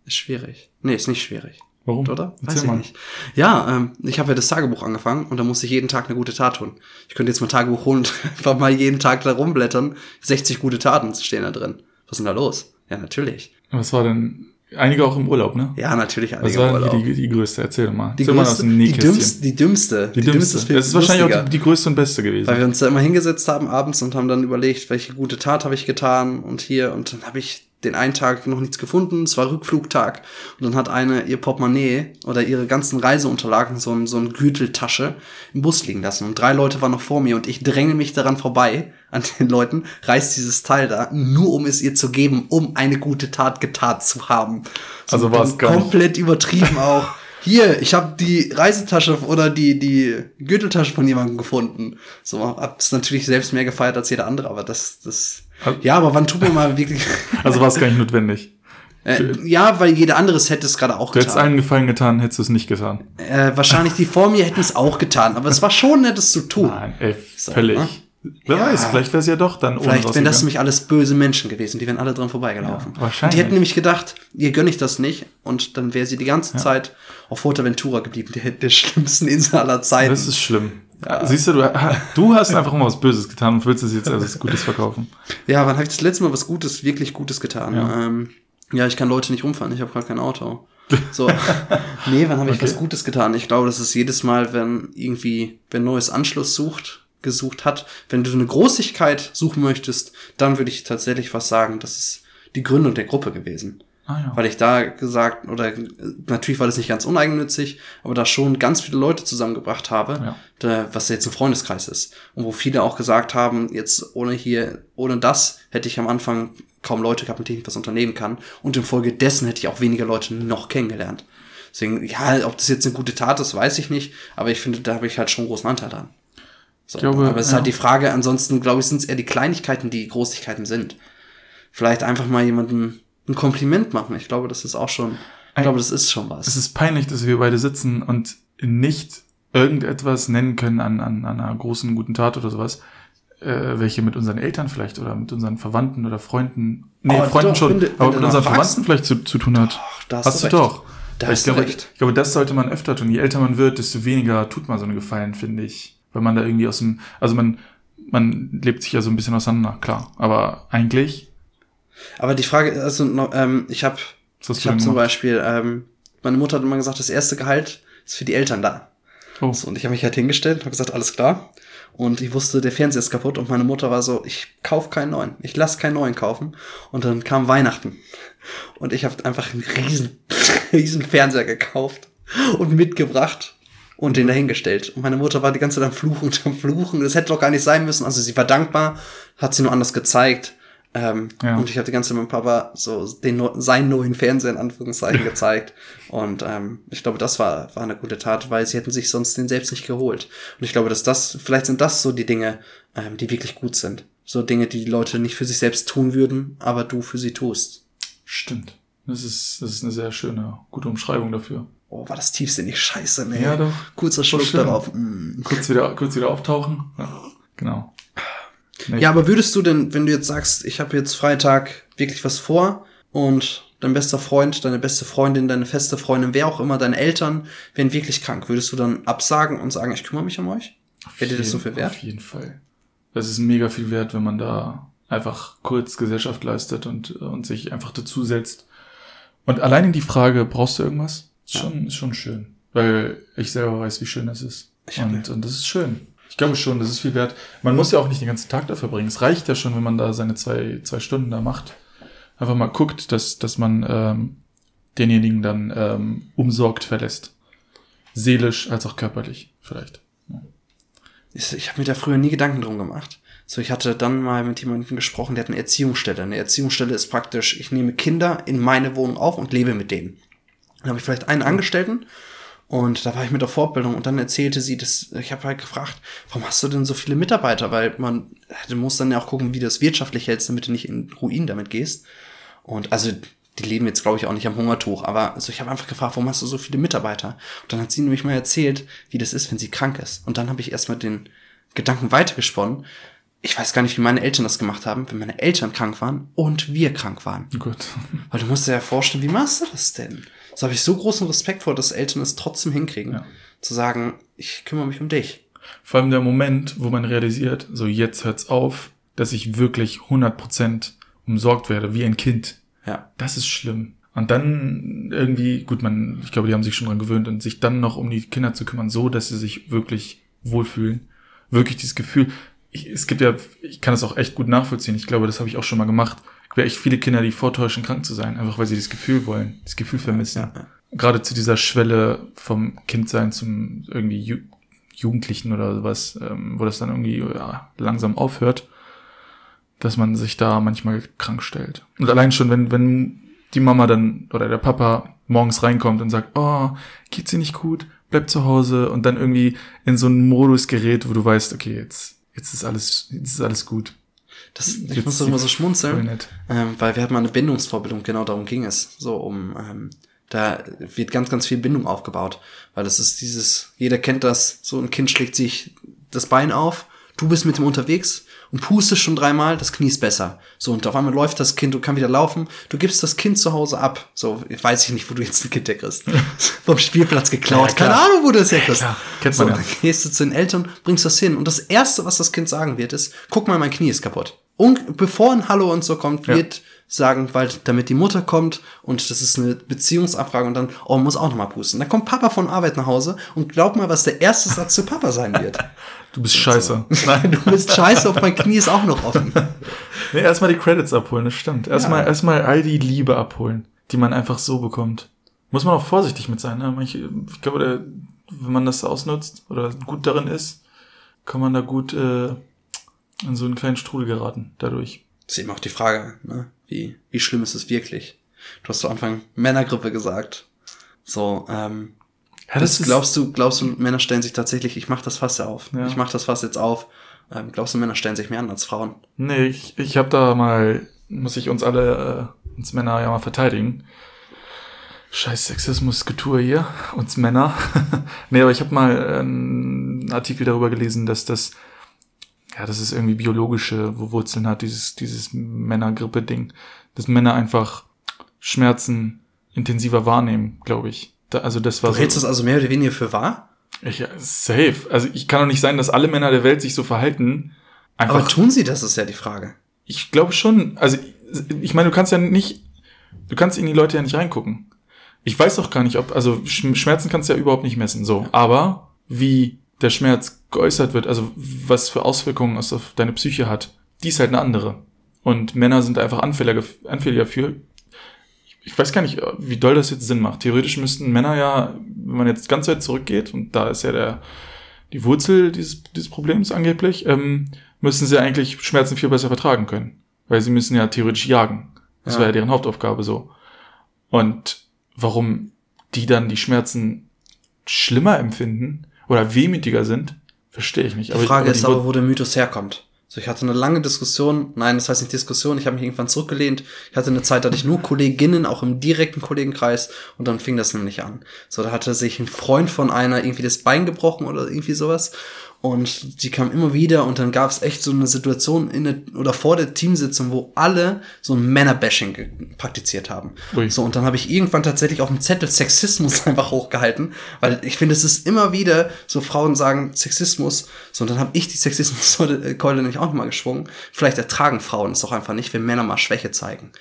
Ist schwierig. Nee, ist nicht schwierig. Warum? Oder? Weiß Erzähl ich mal. nicht. Ja, ähm, ich habe ja das Tagebuch angefangen und da musste ich jeden Tag eine gute Tat tun. Ich könnte jetzt mal Tagebuch holen und einfach mal jeden Tag da rumblättern. 60 gute Taten stehen da drin. Was ist denn da los? Ja, natürlich. Was war denn, einige auch im Urlaub, ne? Ja, natürlich. Was einige war denn Urlaub. die, die größte? Erzähl mal. die, größte, die, dümmste, die dümmste. Die dümmste. Das ist wahrscheinlich auch lustiger. die, die größte und beste gewesen. Weil wir uns da immer hingesetzt haben abends und haben dann überlegt, welche gute Tat habe ich getan und hier und dann habe ich den einen Tag noch nichts gefunden, es war Rückflugtag und dann hat eine ihr Portemonnaie oder ihre ganzen Reiseunterlagen so ein so eine Gürteltasche im Bus liegen lassen und drei Leute waren noch vor mir und ich dränge mich daran vorbei an den Leuten, reiß dieses Teil da, nur um es ihr zu geben, um eine gute Tat getan zu haben. So Also war es komplett übertrieben auch. Hier, ich habe die Reisetasche oder die, die Gürteltasche von jemandem gefunden. So, hab's natürlich selbst mehr gefeiert als jeder andere, aber das, das. Also- Ja, aber wann tut man mal wirklich. Also war es gar nicht notwendig. äh, ja, weil jeder andere es hätte es gerade auch Du hättest getan. allen Gefallen getan, hättest du es nicht getan. Äh, wahrscheinlich die vor mir hätten es auch getan, aber es war schon nett, es zu tun. Nein, ey, So, völlig. ne? Wer Ja. weiß, vielleicht wäre es ja doch dann ohne Vielleicht wären das nämlich alles böse Menschen gewesen, die wären alle dran vorbeigelaufen. Ja, wahrscheinlich. Und die hätten nämlich gedacht, ihr gönn ich das nicht und dann wäre sie die ganze Zeit auf Fuerteventura geblieben, der, der schlimmsten Insel aller Zeiten. Das ist schlimm. Siehst du, du, du hast einfach immer was Böses getan und willst es jetzt als Gutes verkaufen. Ja, wann habe ich das letzte Mal was Gutes, wirklich Gutes getan? Ja. Ja, ähm, ja ich kann Leute nicht rumfahren, ich habe gerade kein Auto. So. nee, wann habe ich Okay. was Gutes getan? Ich glaube, das ist jedes Mal, wenn irgendwie, wenn neues Anschluss sucht, gesucht hat, wenn du eine Großigkeit suchen möchtest, dann würde ich tatsächlich was sagen, das ist die Gründung der Gruppe gewesen. Ah ja. Weil ich da gesagt, oder natürlich war das nicht ganz uneigennützig, aber da schon ganz viele Leute zusammengebracht habe, Ja. da, was jetzt ein Freundeskreis ist. Und wo viele auch gesagt haben, jetzt ohne hier, ohne das hätte ich am Anfang kaum Leute gehabt, mit denen ich was unternehmen kann. Und infolgedessen hätte ich auch weniger Leute noch kennengelernt. Deswegen, ja, ob das jetzt eine gute Tat ist, weiß ich nicht, aber ich finde, da habe ich halt schon einen großen Anteil dran. So, Ich glaube, aber es ist ja. halt die Frage, ansonsten glaube ich, sind es eher die Kleinigkeiten, die Großigkeiten sind. Vielleicht einfach mal jemandem ein Kompliment machen. Ich glaube, das ist auch schon, ich glaube, das ist schon was. Es ist peinlich, dass wir beide sitzen und nicht irgendetwas nennen können an, an, an einer großen guten Tat oder sowas, äh, welche mit unseren Eltern vielleicht oder mit unseren Verwandten oder Freunden, nee, Oh, Freunden doch, schon, du- aber mit unseren Verwandten vielleicht zu, zu tun hat. Ach, da hast du recht. doch. Da hast ich glaube, recht. ich glaube, das sollte man öfter tun. Je älter man wird, desto weniger tut man so einen Gefallen, finde ich. Weil man da irgendwie aus dem, also man, man lebt sich ja so ein bisschen auseinander, klar. Aber eigentlich, Aber die Frage, also ähm, ich habe ich hab zum? Beispiel, ähm, meine Mutter hat immer gesagt, das erste Gehalt ist für die Eltern da. Oh. So, und ich habe mich halt hingestellt und habe gesagt, alles klar. Und ich wusste, der Fernseher ist kaputt und meine Mutter war so, ich kauf keinen neuen. Ich lass keinen neuen kaufen. Und dann kam Weihnachten. Und ich habe einfach einen riesen, riesen Fernseher gekauft und mitgebracht und den dahingestellt. Und meine Mutter war die ganze Zeit am Fluchen und am Fluchen. Das hätte doch gar nicht sein müssen. Also sie war dankbar, hat sie nur anders gezeigt. Ähm, Ja. Und ich habe die ganze Zeit meinem Papa so den, seinen neuen Fernseher in Anführungszeichen gezeigt. Und ähm, ich glaube, das war, war eine gute Tat, weil sie hätten sich sonst den selbst nicht geholt. Und ich glaube, dass das, vielleicht sind das so die Dinge, ähm, die wirklich gut sind. So Dinge, die die Leute nicht für sich selbst tun würden, aber du für sie tust. Stimmt. Das ist, das ist eine sehr schöne, gute Umschreibung dafür. Oh, war das tiefsinnig scheiße, ne? Ja, doch. Kurzer Schluck darauf. Mm. Kurz wieder, kurz wieder auftauchen. Ja, genau. Nee, Ja, aber würdest du denn, wenn du jetzt sagst, ich habe jetzt Freitag wirklich was vor und dein bester Freund, deine beste Freundin, deine feste Freundin, wer auch immer, deine Eltern wären wirklich krank, würdest du dann absagen und sagen, ich kümmere mich um euch? Wäre dir das so viel wert? Auf jeden Fall. Das ist mega viel wert, wenn man da einfach kurz Gesellschaft leistet und, und sich einfach dazusetzt. Und allein in die Frage, brauchst du irgendwas? Ist Ja. schon, ist schon schön. Weil ich selber weiß, wie schön das ist. Ich Und, und das ist schön. Ich glaube schon, das ist viel wert. Man muss ja auch nicht den ganzen Tag dafür bringen. Es reicht ja schon, wenn man da seine zwei, zwei Stunden da macht. Einfach mal guckt, dass, dass man ähm, denjenigen dann ähm, umsorgt verlässt. Seelisch als auch körperlich vielleicht. Ich, ich habe mir da früher nie Gedanken drum gemacht. So, ich hatte dann mal mit jemandem gesprochen, der hat eine Erziehungsstelle. Eine Erziehungsstelle ist praktisch, ich nehme Kinder in meine Wohnung auf und lebe mit denen. Dann habe ich vielleicht einen Angestellten und da war ich mit der Fortbildung und dann erzählte sie, dass ich habe halt gefragt, warum hast du denn so viele Mitarbeiter? Weil man, du musst dann ja auch gucken, wie du das wirtschaftlich hältst, damit du nicht in Ruin damit gehst. Und also die leben jetzt, glaube ich, auch nicht am Hungertuch, aber also ich habe einfach gefragt, warum hast du so viele Mitarbeiter? Und dann hat sie nämlich mal erzählt, wie das ist, wenn sie krank ist. Und dann habe ich erstmal den Gedanken weitergesponnen. Ich weiß gar nicht, wie meine Eltern das gemacht haben, wenn meine Eltern krank waren und wir krank waren. Gut. Weil du musst dir ja vorstellen, wie machst du das denn? So habe ich so großen Respekt vor, dass Eltern es trotzdem hinkriegen, Ja. zu sagen, ich kümmere mich um dich. Vor allem der Moment, wo man realisiert, so jetzt hört's auf, dass ich wirklich 100% umsorgt werde, wie ein Kind. Ja. Das ist schlimm. Und dann irgendwie, gut, man, ich glaube, die haben sich schon dran gewöhnt und sich dann noch um die Kinder zu kümmern, so, dass sie sich wirklich wohlfühlen. Wirklich dieses Gefühl. Ich, es gibt ja, ich kann das auch echt gut nachvollziehen. Ich glaube, das habe ich auch schon mal gemacht. Gibt ja echt viele Kinder, die vortäuschen, krank zu sein, einfach weil sie das Gefühl wollen, das Gefühl vermissen. Ja, ja. Gerade zu dieser Schwelle vom Kindsein zum irgendwie Ju Jugendlichen oder sowas, ähm, wo das dann irgendwie ja, langsam aufhört, dass man sich da manchmal krank stellt. Und allein schon, wenn, wenn die Mama dann oder der Papa morgens reinkommt und sagt, oh, geht's dir nicht gut, bleib zu Hause und dann irgendwie in so einen Modus gerät, wo du weißt, okay, jetzt, jetzt ist alles, jetzt ist alles gut. Das, ich Jetzt muss doch immer so schmunzeln, ähm, weil wir hatten mal eine Bindungsvorbildung, genau darum ging es. So um, ähm, da wird ganz, ganz viel Bindung aufgebaut. Weil das ist dieses, jeder kennt das, so ein Kind schlägt sich das Bein auf, du bist mit ihm unterwegs und pustest schon dreimal, das Knie ist besser. So, und auf einmal läuft das Kind und kann wieder laufen. Du gibst das Kind zu Hause ab. So, ich weiß ich nicht, wo du jetzt ein Kind herkriegst. Vom Spielplatz geklaut. Ja. Keine Ahnung, wo du das herkriegst. klar. Kennt so, man ja. dann gehst du zu den Eltern, bringst das hin. Und das Erste, was das Kind sagen wird, ist, guck mal, mein Knie ist kaputt. Und bevor ein Hallo und so kommt, Ja. wird sagen, weil damit die Mutter kommt und das ist eine Beziehungsabfrage und dann, oh, muss auch noch mal pusten. Dann kommt Papa von Arbeit nach Hause und glaub mal, was der erste Satz zu Papa sein wird. Du bist scheiße. Nein, du bist scheiße, auf mein Knie ist auch noch offen. Nee, erstmal die Credits abholen, das stimmt. Erstmal, Ja. erstmal all die Liebe abholen, die man einfach so bekommt. Muss man auch vorsichtig mit sein. Ne? Manche, ich glaube, der, wenn man das ausnutzt oder gut darin ist, kann man da gut äh, in so einen kleinen Strudel geraten dadurch. Das ist eben auch die Frage, ne? wie, wie schlimm ist es wirklich? Du hast zu Anfang Männergrippe gesagt. So, ähm, Ja, das glaubst du, glaubst du, Männer stellen sich tatsächlich, ich mach das Fass ja auf. Ja. Ich mach das Fass jetzt auf. Ähm, glaubst du, Männer stellen sich mehr an als Frauen? Nee, ich, ich habe da mal, muss ich uns alle, äh, uns Männer ja mal verteidigen. Scheiß Sexismus-Getue hier, uns Männer. nee, aber ich habe mal äh, einen Artikel darüber gelesen, dass das, ja, dass es irgendwie biologische Wurzeln hat, dieses, dieses Männergrippe-Ding. Dass Männer einfach Schmerzen intensiver wahrnehmen, glaube ich. Da, also das war Du hältst das also mehr oder weniger für wahr? ich, ja, safe. Also ich kann doch nicht sein, dass alle Männer der Welt sich so verhalten. Einfach Aber tun sie das, ist ja die Frage. ich glaube schon, also ich meine, du kannst ja nicht, du kannst in die Leute ja nicht reingucken. Ich weiß auch gar nicht, ob, also Sch- Schmerzen kannst du ja überhaupt nicht messen, so. Aber wie der Schmerz geäußert wird, also was für Auswirkungen es auf deine Psyche hat, die ist halt eine andere. Und Männer sind einfach anfälliger, anfälliger für. Ich weiß gar nicht, wie doll das jetzt Sinn macht. Theoretisch müssten Männer ja, wenn man jetzt ganz weit zurückgeht, und da ist ja der, die Wurzel dieses, dieses Problems angeblich, ähm, müssen sie eigentlich Schmerzen viel besser vertragen können. Weil sie müssen ja theoretisch jagen. Das Ja. wäre ja deren Hauptaufgabe so. Und warum die dann die Schmerzen schlimmer empfinden oder wehmütiger sind, verstehe ich nicht. Die Frage ist die aber, Wur- wo der Mythos herkommt. So, ich hatte eine lange Diskussion, nein, das heißt nicht Diskussion, ich habe mich irgendwann zurückgelehnt. Ich hatte eine Zeit, da hatte ich nur Kolleginnen, auch im direkten Kollegenkreis, und dann fing das nämlich an. So, da hatte sich ein Freund von einer irgendwie das Bein gebrochen oder irgendwie sowas. Und die kam immer wieder und dann gab es echt so eine Situation in der, oder vor der Teamsitzung, wo alle so ein Männerbashing praktiziert haben. Ui. So, und dann habe ich irgendwann tatsächlich auf dem Zettel Sexismus einfach hochgehalten, weil ich finde, es ist immer wieder so, Frauen sagen Sexismus, so, und dann habe ich die Sexismuskeule nämlich auch nochmal geschwungen. Vielleicht ertragen Frauen es doch einfach nicht, wenn Männer mal Schwäche zeigen.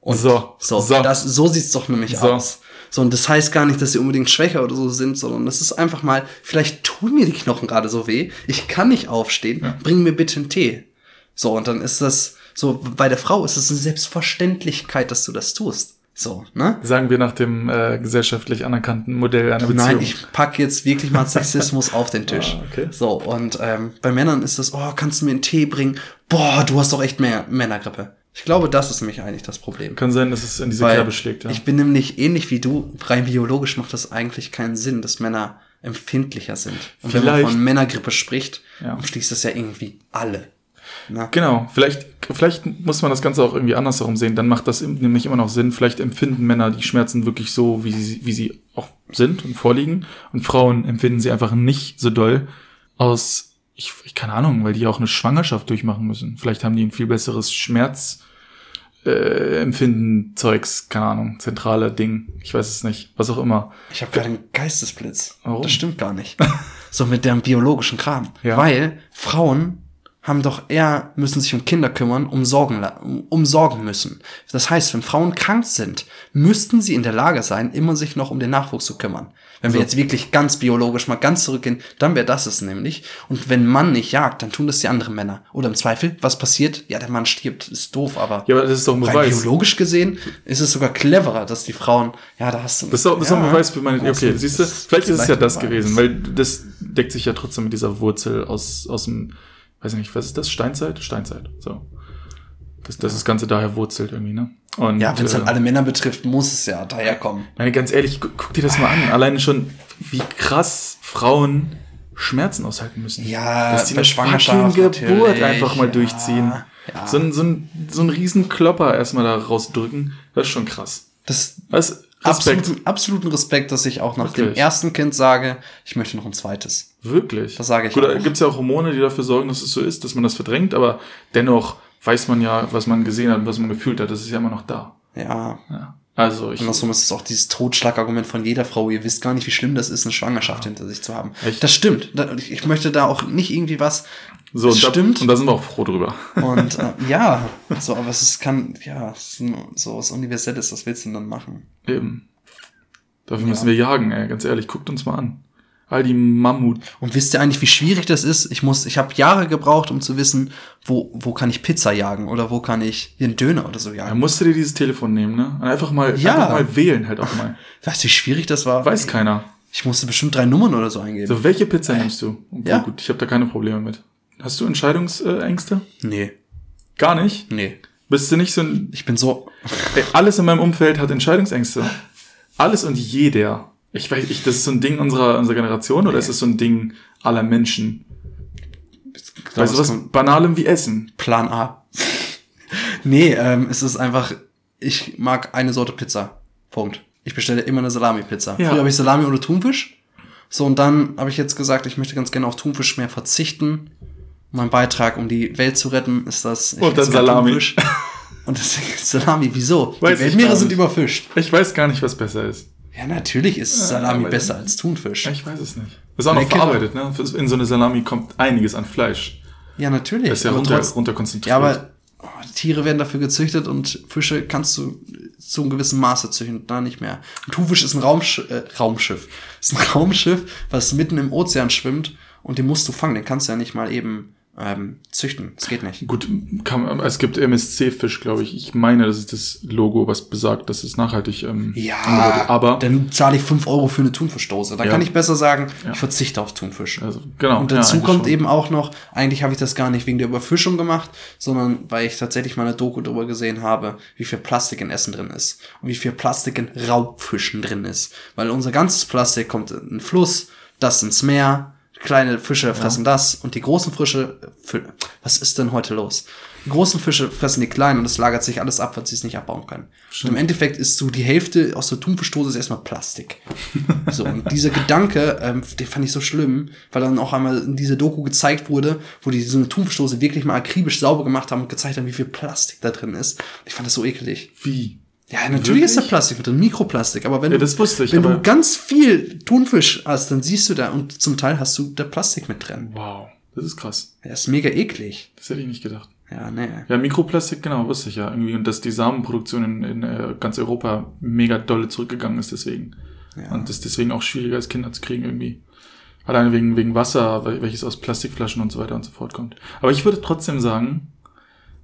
Und So, so, so. Das, so sieht's doch nämlich So. aus. So, und das heißt gar nicht, dass sie unbedingt schwächer oder so sind, sondern das ist einfach mal, vielleicht tun mir die Knochen gerade so weh, ich kann nicht aufstehen, bring mir bitte einen Tee. So, und dann ist das, so, bei der Frau ist es eine Selbstverständlichkeit, dass du das tust. So, ne? Sagen wir nach dem äh, gesellschaftlich anerkannten Modell einer Beziehung. Nein, ich pack jetzt wirklich mal Sexismus auf den Tisch. Ah, okay. So, und ähm, bei Männern ist das, oh, kannst du mir einen Tee bringen? Boah, du hast doch echt mehr Männergrippe. Ich glaube, das ist nämlich eigentlich das Problem. Kann sein, dass es in diese Weil Kerbe schlägt, ja. Ich bin nämlich ähnlich wie du, rein biologisch macht das eigentlich keinen Sinn, dass Männer empfindlicher sind. Und wenn man Vielleicht- von Männergrippe spricht, Ja. umschließt das ja irgendwie alle. Na? Genau, vielleicht, vielleicht muss man das Ganze auch irgendwie andersherum sehen. Dann macht das nämlich immer noch Sinn. Vielleicht empfinden Männer die Schmerzen wirklich so, wie sie, wie sie auch sind und vorliegen. Und Frauen empfinden sie einfach nicht so doll aus, ich, ich keine Ahnung, weil die auch eine Schwangerschaft durchmachen müssen. Vielleicht haben die ein viel besseres Schmerz, äh, Empfinden, Zeugs, keine Ahnung, zentrale Ding. Ich weiß es nicht. Was auch immer. Ich habe gerade einen Geistesblitz. Warum? Das stimmt gar nicht. so mit dem biologischen Kram. Ja. Weil Frauen haben doch eher, müssen sich um Kinder kümmern, um Sorgen, um, Sorgen müssen. Das heißt, wenn Frauen krank sind, müssten sie in der Lage sein, immer sich noch um den Nachwuchs zu kümmern. Wenn wir So. jetzt wirklich ganz biologisch mal ganz zurückgehen, dann wäre das es nämlich. Und wenn Mann nicht jagt, dann tun das die anderen Männer. Oder im Zweifel, was passiert? Ja, der Mann stirbt, ist doof, aber Ja, aber das ist doch ein Beweis. biologisch gesehen ist es sogar cleverer, dass die Frauen, ja, da hast du. Das ist auch, das ist auch ein ja, Beweis für meine, okay, siehst du, vielleicht ist es ja das gewesen, weil das deckt sich ja trotzdem mit dieser Wurzel aus, aus dem, weiß ich nicht, was ist das? Steinzeit? Steinzeit, so. Das, das, das Ganze daher wurzelt irgendwie, ne? Und, Ja, wenn es äh, halt alle Männer betrifft, muss es ja daherkommen. Nein, ganz ehrlich, gu guck dir das mal an. Alleine schon, wie krass Frauen Schmerzen aushalten müssen. Ja, Dass die eine Schwangerschaft Geburt einfach mal ja, durchziehen. ja. So, ein, so, ein, so ein riesen Klopper erstmal da rausdrücken, das ist schon krass. Das Das Respekt. absoluten, absoluten Respekt, dass ich auch nach dem Wirklich. ersten Kind sage, ich möchte noch ein zweites. Wirklich. Das sage ich Gut, auch. da gibt's ja auch Hormone, die dafür sorgen, dass es so ist, dass man das verdrängt, aber dennoch weiß man ja, was man gesehen hat, was man gefühlt hat. Das ist ja immer noch da. Ja. Ja. Also ich. Andersrum ist es auch dieses Totschlagargument von jeder Frau. Ihr wisst gar nicht, wie schlimm das ist, eine Schwangerschaft hinter sich zu haben. Echt? Das stimmt. Ich möchte da auch nicht irgendwie was. So, das und da, stimmt. Und da sind wir auch froh drüber. Und äh, ja, so, aber es ist, kann, ja, so was Universelles, was willst du denn dann machen? Eben. Dafür müssen wir jagen, ey. Ganz ehrlich, guckt uns mal an. All die Mammut. Und wisst ihr eigentlich, wie schwierig das ist? Ich muss, ich habe Jahre gebraucht, um zu wissen, wo, wo kann ich Pizza jagen oder wo kann ich einen Döner oder so jagen. musst du dir dieses Telefon nehmen, ne? Und einfach mal, Ja. einfach mal wählen halt auch mal. Weißt du, wie schwierig das war? Weiß keiner. Ich musste bestimmt drei Nummern oder so eingeben. So, welche Pizza nimmst du? Okay, Ja. gut, ich habe da keine Probleme mit. Hast du Entscheidungsängste? Nee, Gar nicht? nee. Bist du nicht so ein Ich bin so, Ey, alles in meinem Umfeld hat Entscheidungsängste. Alles und jeder. Ich weiß, ich, das ist so ein Ding unserer, unserer Generation oder ist es so ein Ding aller Menschen? Weißt du was? Banalem wie Essen. Plan A. nee, ähm, es ist einfach, ich mag eine Sorte Pizza. Punkt. Ich bestelle immer eine Salami-Pizza. Ja. Früher habe ich Salami oder Thunfisch. So, und dann habe ich jetzt gesagt, ich möchte ganz gerne auf Thunfisch mehr verzichten. Mein Beitrag, um die Welt zu retten, ist das. Und dann Salami. Und deswegen Salami. Wieso? Weiß die Weltmeere sind überfischt. Ich weiß gar nicht, was besser ist. Ja, natürlich ist Salami aber- besser als Thunfisch. Ich weiß es nicht. Das ist auch noch verarbeitet, ne? In so eine Salami kommt einiges an Fleisch. Ja, natürlich. Das ist ja runter, trotz- runter konzentriert. Ja, aber oh, Tiere werden dafür gezüchtet und Fische kannst du zu einem gewissen Maße züchten, da nicht mehr. Ein Thunfisch ist ein Raumsch äh, Raumschiff. Ist ein Raumschiff, was mitten im Ozean schwimmt und den musst du fangen. Den kannst du ja nicht mal eben ähm, züchten. Das geht nicht. Gut, kann, es gibt MSC-Fisch, glaube ich. Ich meine, das ist das Logo, was besagt, dass es nachhaltig ähm, Ja, aber dann zahle ich 5 Euro für eine Thunfischdose. Da Ja. kann ich besser sagen, Ja. ich verzichte auf Thunfisch. also, genau. Und ja, dazu eigentlich kommt schon. eben auch noch, eigentlich habe ich das gar nicht wegen der Überfischung gemacht, sondern weil ich tatsächlich mal eine Doku darüber gesehen habe, wie viel Plastik in Essen drin ist und wie viel Plastik in Raubfischen drin ist. Weil unser ganzes Plastik kommt in den Fluss, das ins Meer, kleine Fische fressen das und die großen Fische, was ist denn heute los? Die großen Fische fressen die kleinen und es lagert sich alles ab, weil sie es nicht abbauen können. Und im Endeffekt ist so die Hälfte aus der Thunfischdose ist erstmal Plastik. So, und dieser Gedanke, ähm, den fand ich so schlimm, weil dann auch einmal in diese Doku gezeigt wurde, wo die so eine Thunfischdose wirklich mal akribisch sauber gemacht haben und gezeigt haben, wie viel Plastik da drin ist. Ich fand das so eklig. Wie? Ja, natürlich ist da Wirklich? Plastik mit drin, Mikroplastik, aber wenn, Ja, du, das ich, wenn du aber- ganz viel Thunfisch hast, dann siehst du da und zum Teil hast du da Plastik mit drin. Wow, das ist krass. Ja, ist mega eklig. Das hätte ich nicht gedacht. Ja, nee. Ja, Mikroplastik, genau, wusste ich ja irgendwie. Und dass die Samenproduktion in, in äh, ganz Europa mega dolle zurückgegangen ist deswegen. Ja. Und das deswegen auch schwieriger ist, Kinder zu kriegen irgendwie. Alleine wegen, wegen Wasser, wel- welches aus Plastikflaschen und so weiter und so fort kommt. Aber ich würde trotzdem sagen,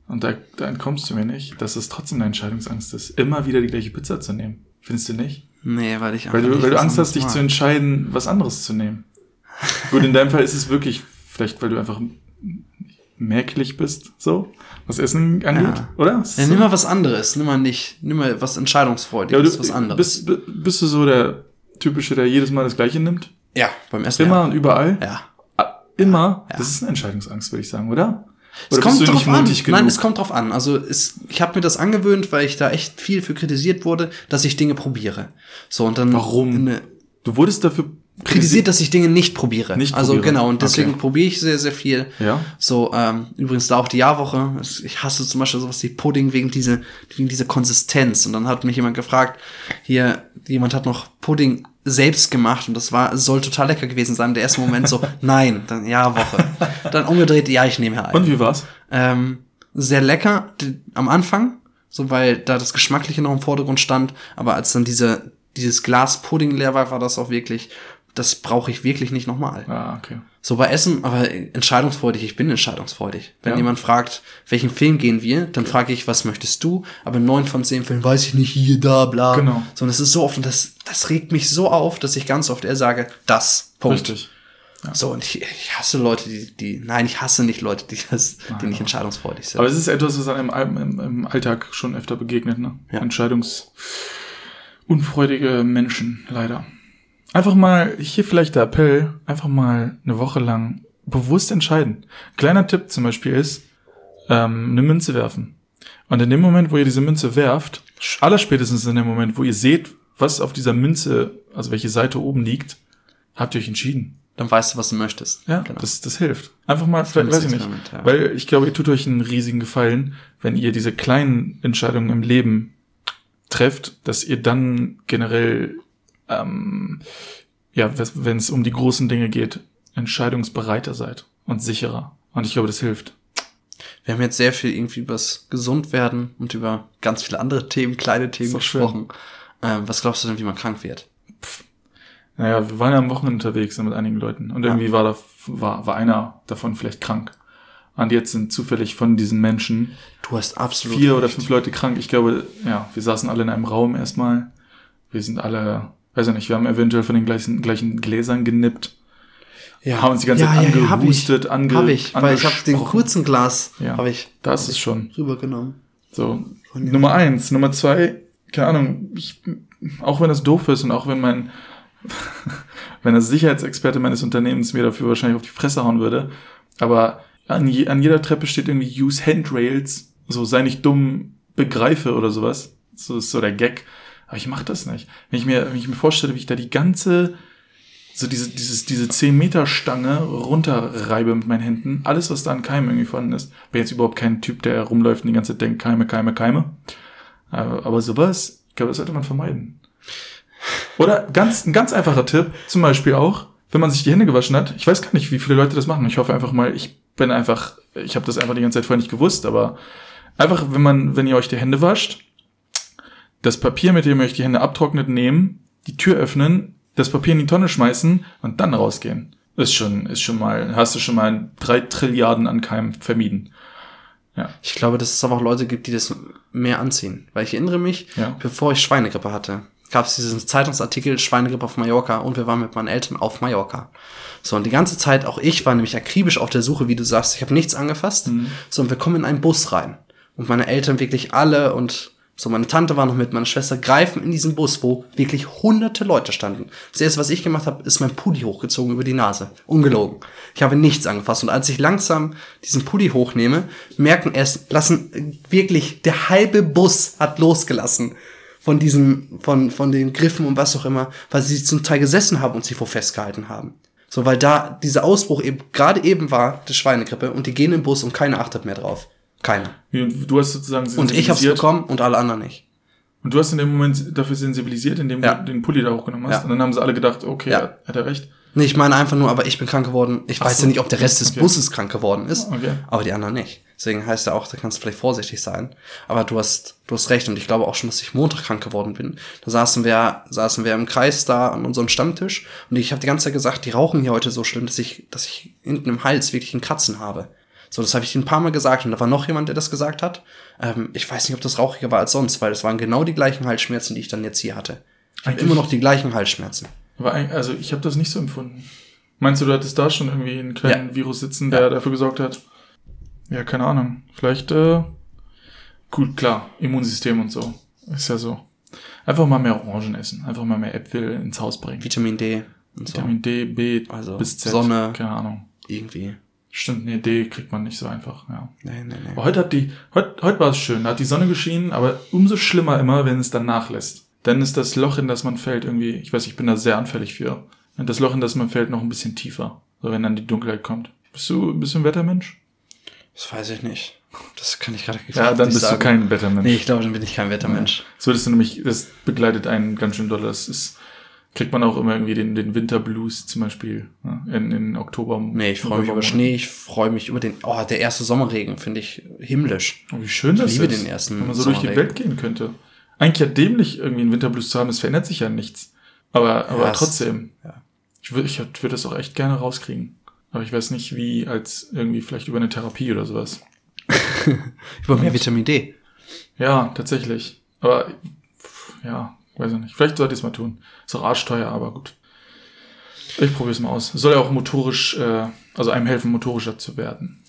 und da, da entkommst du mir nicht, dass es trotzdem eine Entscheidungsangst ist, immer wieder die gleiche Pizza zu nehmen. Findest du nicht? Nee, weil ich Weil du, weil du Angst hast, dich zu entscheiden, was anderes zu nehmen. Gut, in deinem Fall ist es wirklich, vielleicht weil du einfach merklich bist, so, was Essen angeht, Ja. oder? Ja, nimm mal was anderes, nimm mal nicht, nimm mal was Ja, Entscheidungsfreudiges, aber was anderes. bist, bi- bist du so der typische, der jedes Mal das Gleiche nimmt? ja, beim Essen. Immer Ja. und überall? ja. Ah, Immer? Ja. Das ist eine Entscheidungsangst, würde ich sagen, oder? Es Oder kommt bist du drauf an. genug? Nein, es kommt drauf an. Also es, ich habe mir das angewöhnt, weil ich da echt viel für kritisiert wurde, dass ich Dinge probiere. So und dann Warum? Du wurdest dafür kritisiert, dass ich Dinge nicht probiere. Nicht also probiere. genau und deswegen Okay. probiere ich sehr sehr viel. Ja. So ähm, übrigens da auch die Jahrwoche. Es- Ich hasse zum Beispiel sowas wie Pudding wegen dieser wegen dieser Konsistenz. Und dann hat mich jemand gefragt, hier jemand hat noch Pudding selbst gemacht und das war es soll total lecker gewesen sein. Der erste Moment so nein, dann Jahrwoche. Dann umgedreht, ja ich nehme her. Und wie war's? Ähm, sehr lecker am Anfang, so weil da das Geschmackliche noch im Vordergrund stand. Aber als dann diese, dieses Glas Pudding leer war, war das auch wirklich, das brauche ich wirklich nicht nochmal. Ah, okay. So bei Essen, aber entscheidungsfreudig, ich bin entscheidungsfreudig. Wenn Ja. jemand fragt, welchen Film gehen wir, dann frage ich, was möchtest du? Aber neun von zehn Filmen weiß ich nicht, hier, da, bla. Genau. So, und das ist so oft, und das, das regt mich so auf, dass ich ganz oft eher sage, das, Punkt. Richtig. So, und ich, ich hasse Leute, die, die, nein, ich hasse nicht Leute, die das, die nicht entscheidungsfreudig sind. Aber es ist etwas, was einem im, im, im Alltag schon öfter begegnet, ne? Ja. Entscheidungsunfreudige Menschen, leider. Einfach mal, hier vielleicht der Appell, einfach mal eine Woche lang bewusst entscheiden. Kleiner Tipp zum Beispiel ist, ähm, eine Münze werfen. Und in dem Moment, wo ihr diese Münze werft, allerspätestens in dem Moment, wo ihr seht, was auf dieser Münze, also welche Seite oben liegt, habt ihr euch entschieden. dann weißt du, was du möchtest. Ja, genau. das, das hilft. Einfach mal, vielleicht, weiß ich nicht. Ja. Weil ich glaube, ihr tut euch einen riesigen Gefallen, wenn ihr diese kleinen Entscheidungen im Leben trefft, dass ihr dann generell, ähm, ja, wenn es um die großen Dinge geht, entscheidungsbereiter seid und sicherer. Und ich glaube, das hilft. Wir haben jetzt sehr viel irgendwie übers Gesundwerden und über ganz viele andere Themen, kleine Themen gesprochen. Ähm, was glaubst du denn, wie man krank wird? Naja, wir waren ja am Wochenende unterwegs mit einigen Leuten und Ja. irgendwie war da, war, war einer davon vielleicht krank. Und jetzt sind zufällig von diesen Menschen Du hast absolut vier oder recht. fünf Leute krank. Ich glaube, ja, wir saßen alle in einem Raum erstmal. Wir sind alle, weiß ich nicht, wir haben eventuell von den gleichen, gleichen Gläsern genippt. Ja, haben uns die ganze ja, Zeit ja, ja, hab angehustet, ich, ange- hab ich, weil ich habe den kurzen Glas, Ja. habe ich Das ist schon rübergenommen. so. Nummer eins. Nummer zwei, keine Ahnung, ich, auch wenn es doof ist und auch wenn mein, wenn der Sicherheitsexperte meines Unternehmens mir dafür wahrscheinlich auf die Fresse hauen würde, aber an, je, an jeder Treppe steht irgendwie Use Handrails, so sei nicht dumm, begreife oder sowas. So ist so der Gag. Aber ich mache das nicht. Wenn ich mir, wenn ich mir vorstelle, wie ich da die ganze, so diese, dieses, diese 10 Meter Stange runterreibe mit meinen Händen, alles, was da an Keimen irgendwie vorhanden ist. Bin jetzt überhaupt kein Typ, der rumläuft und die ganze Zeit denkt, Keime, Keime, Keime. Aber, aber sowas, ich glaube, das sollte man vermeiden. Oder ganz, ein ganz einfacher Tipp, zum Beispiel auch, wenn man sich die Hände gewaschen hat. Ich weiß gar nicht, wie viele Leute das machen. Ich hoffe einfach mal, ich bin einfach, ich habe das einfach die ganze Zeit vorher nicht gewusst, aber Einfach, wenn man, wenn ihr euch die Hände wascht, das Papier, mit dem ihr euch die Hände abtrocknet, nehmen, die Tür öffnen, das Papier in die Tonne schmeißen und dann rausgehen. Ist schon, ist schon mal, hast du schon mal drei Trilliarden an Keim vermieden. Ja. Ich glaube, dass es aber auch Leute gibt, die das mehr anziehen. Weil ich erinnere mich, Ja. bevor ich Schweinegrippe hatte, gab es diesen Zeitungsartikel Schweinegrippe auf Mallorca und wir waren mit meinen Eltern auf Mallorca. So, und die ganze Zeit, auch ich war nämlich akribisch auf der Suche, wie du sagst, ich habe nichts angefasst. So, und wir kommen in einen Bus rein. Und meine Eltern wirklich alle und so, meine Tante war noch mit, meine Schwester greifen in diesen Bus, wo wirklich hunderte Leute standen. Das erste, was ich gemacht habe, ist mein Pulli hochgezogen über die Nase. Ungelogen. Ich habe nichts angefasst. Und als ich langsam diesen Pulli hochnehme, merken erst, lassen wirklich, der halbe Bus hat losgelassen von diesen, von, von den Griffen und was auch immer, weil sie zum Teil gesessen haben und sich vor festgehalten haben. So, weil da dieser Ausbruch eben gerade eben war, der Schweinegrippe, und die gehen im Bus und keiner achtet mehr drauf. Keiner. Du hast sozusagen Und ich hab's sensibilisiert. bekommen und alle anderen nicht. Und du hast in dem Moment dafür sensibilisiert, indem Ja. du den Pulli da hochgenommen hast. Ja. Und dann haben sie alle gedacht, okay, Ja. hat, hat er recht. Nee, ich meine einfach nur, aber ich bin krank geworden. Ich Ach weiß so. ja nicht, ob der Rest des Okay. Busses krank geworden ist, Okay. aber die anderen nicht. Deswegen heißt ja auch, da kannst du vielleicht vorsichtig sein. Aber du hast, du hast recht und ich glaube auch schon, dass ich Montag krank geworden bin. Da saßen wir, saßen wir im Kreis da an unserem Stammtisch und ich habe die ganze Zeit gesagt, die rauchen hier heute so schlimm, dass ich, dass ich hinten im Hals wirklich ein Kratzen habe. So, das habe ich ein paar Mal gesagt und da war noch jemand, der das gesagt hat. Ähm, ich weiß nicht, ob das rauchiger war als sonst, weil es waren genau die gleichen Halsschmerzen, die ich dann jetzt hier hatte. Ich habe immer noch die gleichen Halsschmerzen. Aber also ich habe das nicht so empfunden. Meinst du, du hattest da schon irgendwie einen kleinen Ja. Virus sitzen, der dafür gesorgt hat? Ja, keine Ahnung. Vielleicht, äh, gut, klar, Immunsystem und so. Ist ja so. Einfach mal mehr Orangen essen. Einfach mal mehr Äpfel ins Haus bringen. Vitamin D und so. Vitamin D, B Also bis Z. Sonne. Keine Ahnung. Irgendwie. Stimmt, nee, D kriegt man nicht so einfach, ja. Nee, nee, nee. Aber heute hat die, heute, heute war es schön, da hat die Sonne geschienen, aber umso schlimmer immer, wenn es dann nachlässt. Dann ist das Loch, in das man fällt, irgendwie, ich weiß, ich bin da sehr anfällig für. Und das Loch, in das man fällt, noch ein bisschen tiefer. So, wenn dann die Dunkelheit kommt. Bist du ein bisschen Wettermensch? Das weiß ich nicht. Das kann ich gerade Ja, dann nicht bist sagen. du kein Wettermensch. Nee, ich glaube, dann bin ich kein Wettermensch. So, das nämlich, das begleitet einen ganz schön doll. Das ist, kriegt man auch immer irgendwie den, den Winterblues zum Beispiel, ja, in, in Oktober. Nee, ich freue mich über. Schnee, ich freue mich über den. Oh, der erste Sommerregen finde ich himmlisch. Oh, wie schön das liebe ist. den ersten Wenn man so durch die. Welt gehen könnte. Eigentlich ja dämlich, irgendwie einen Winterblues zu haben, es verändert sich ja nichts. Aber, aber es- trotzdem. ja. Ich würde ich würd das auch echt gerne rauskriegen. Aber ich weiß nicht, wie, als irgendwie vielleicht über eine Therapie oder sowas. Über mehr Vitamin D. Ja, tatsächlich. Aber, ja, weiß ich nicht. Vielleicht sollte ich es mal tun. Ist auch arschteuer, aber gut. Ich probiere es mal aus. Soll ja auch motorisch, äh, also einem helfen, motorischer zu werden.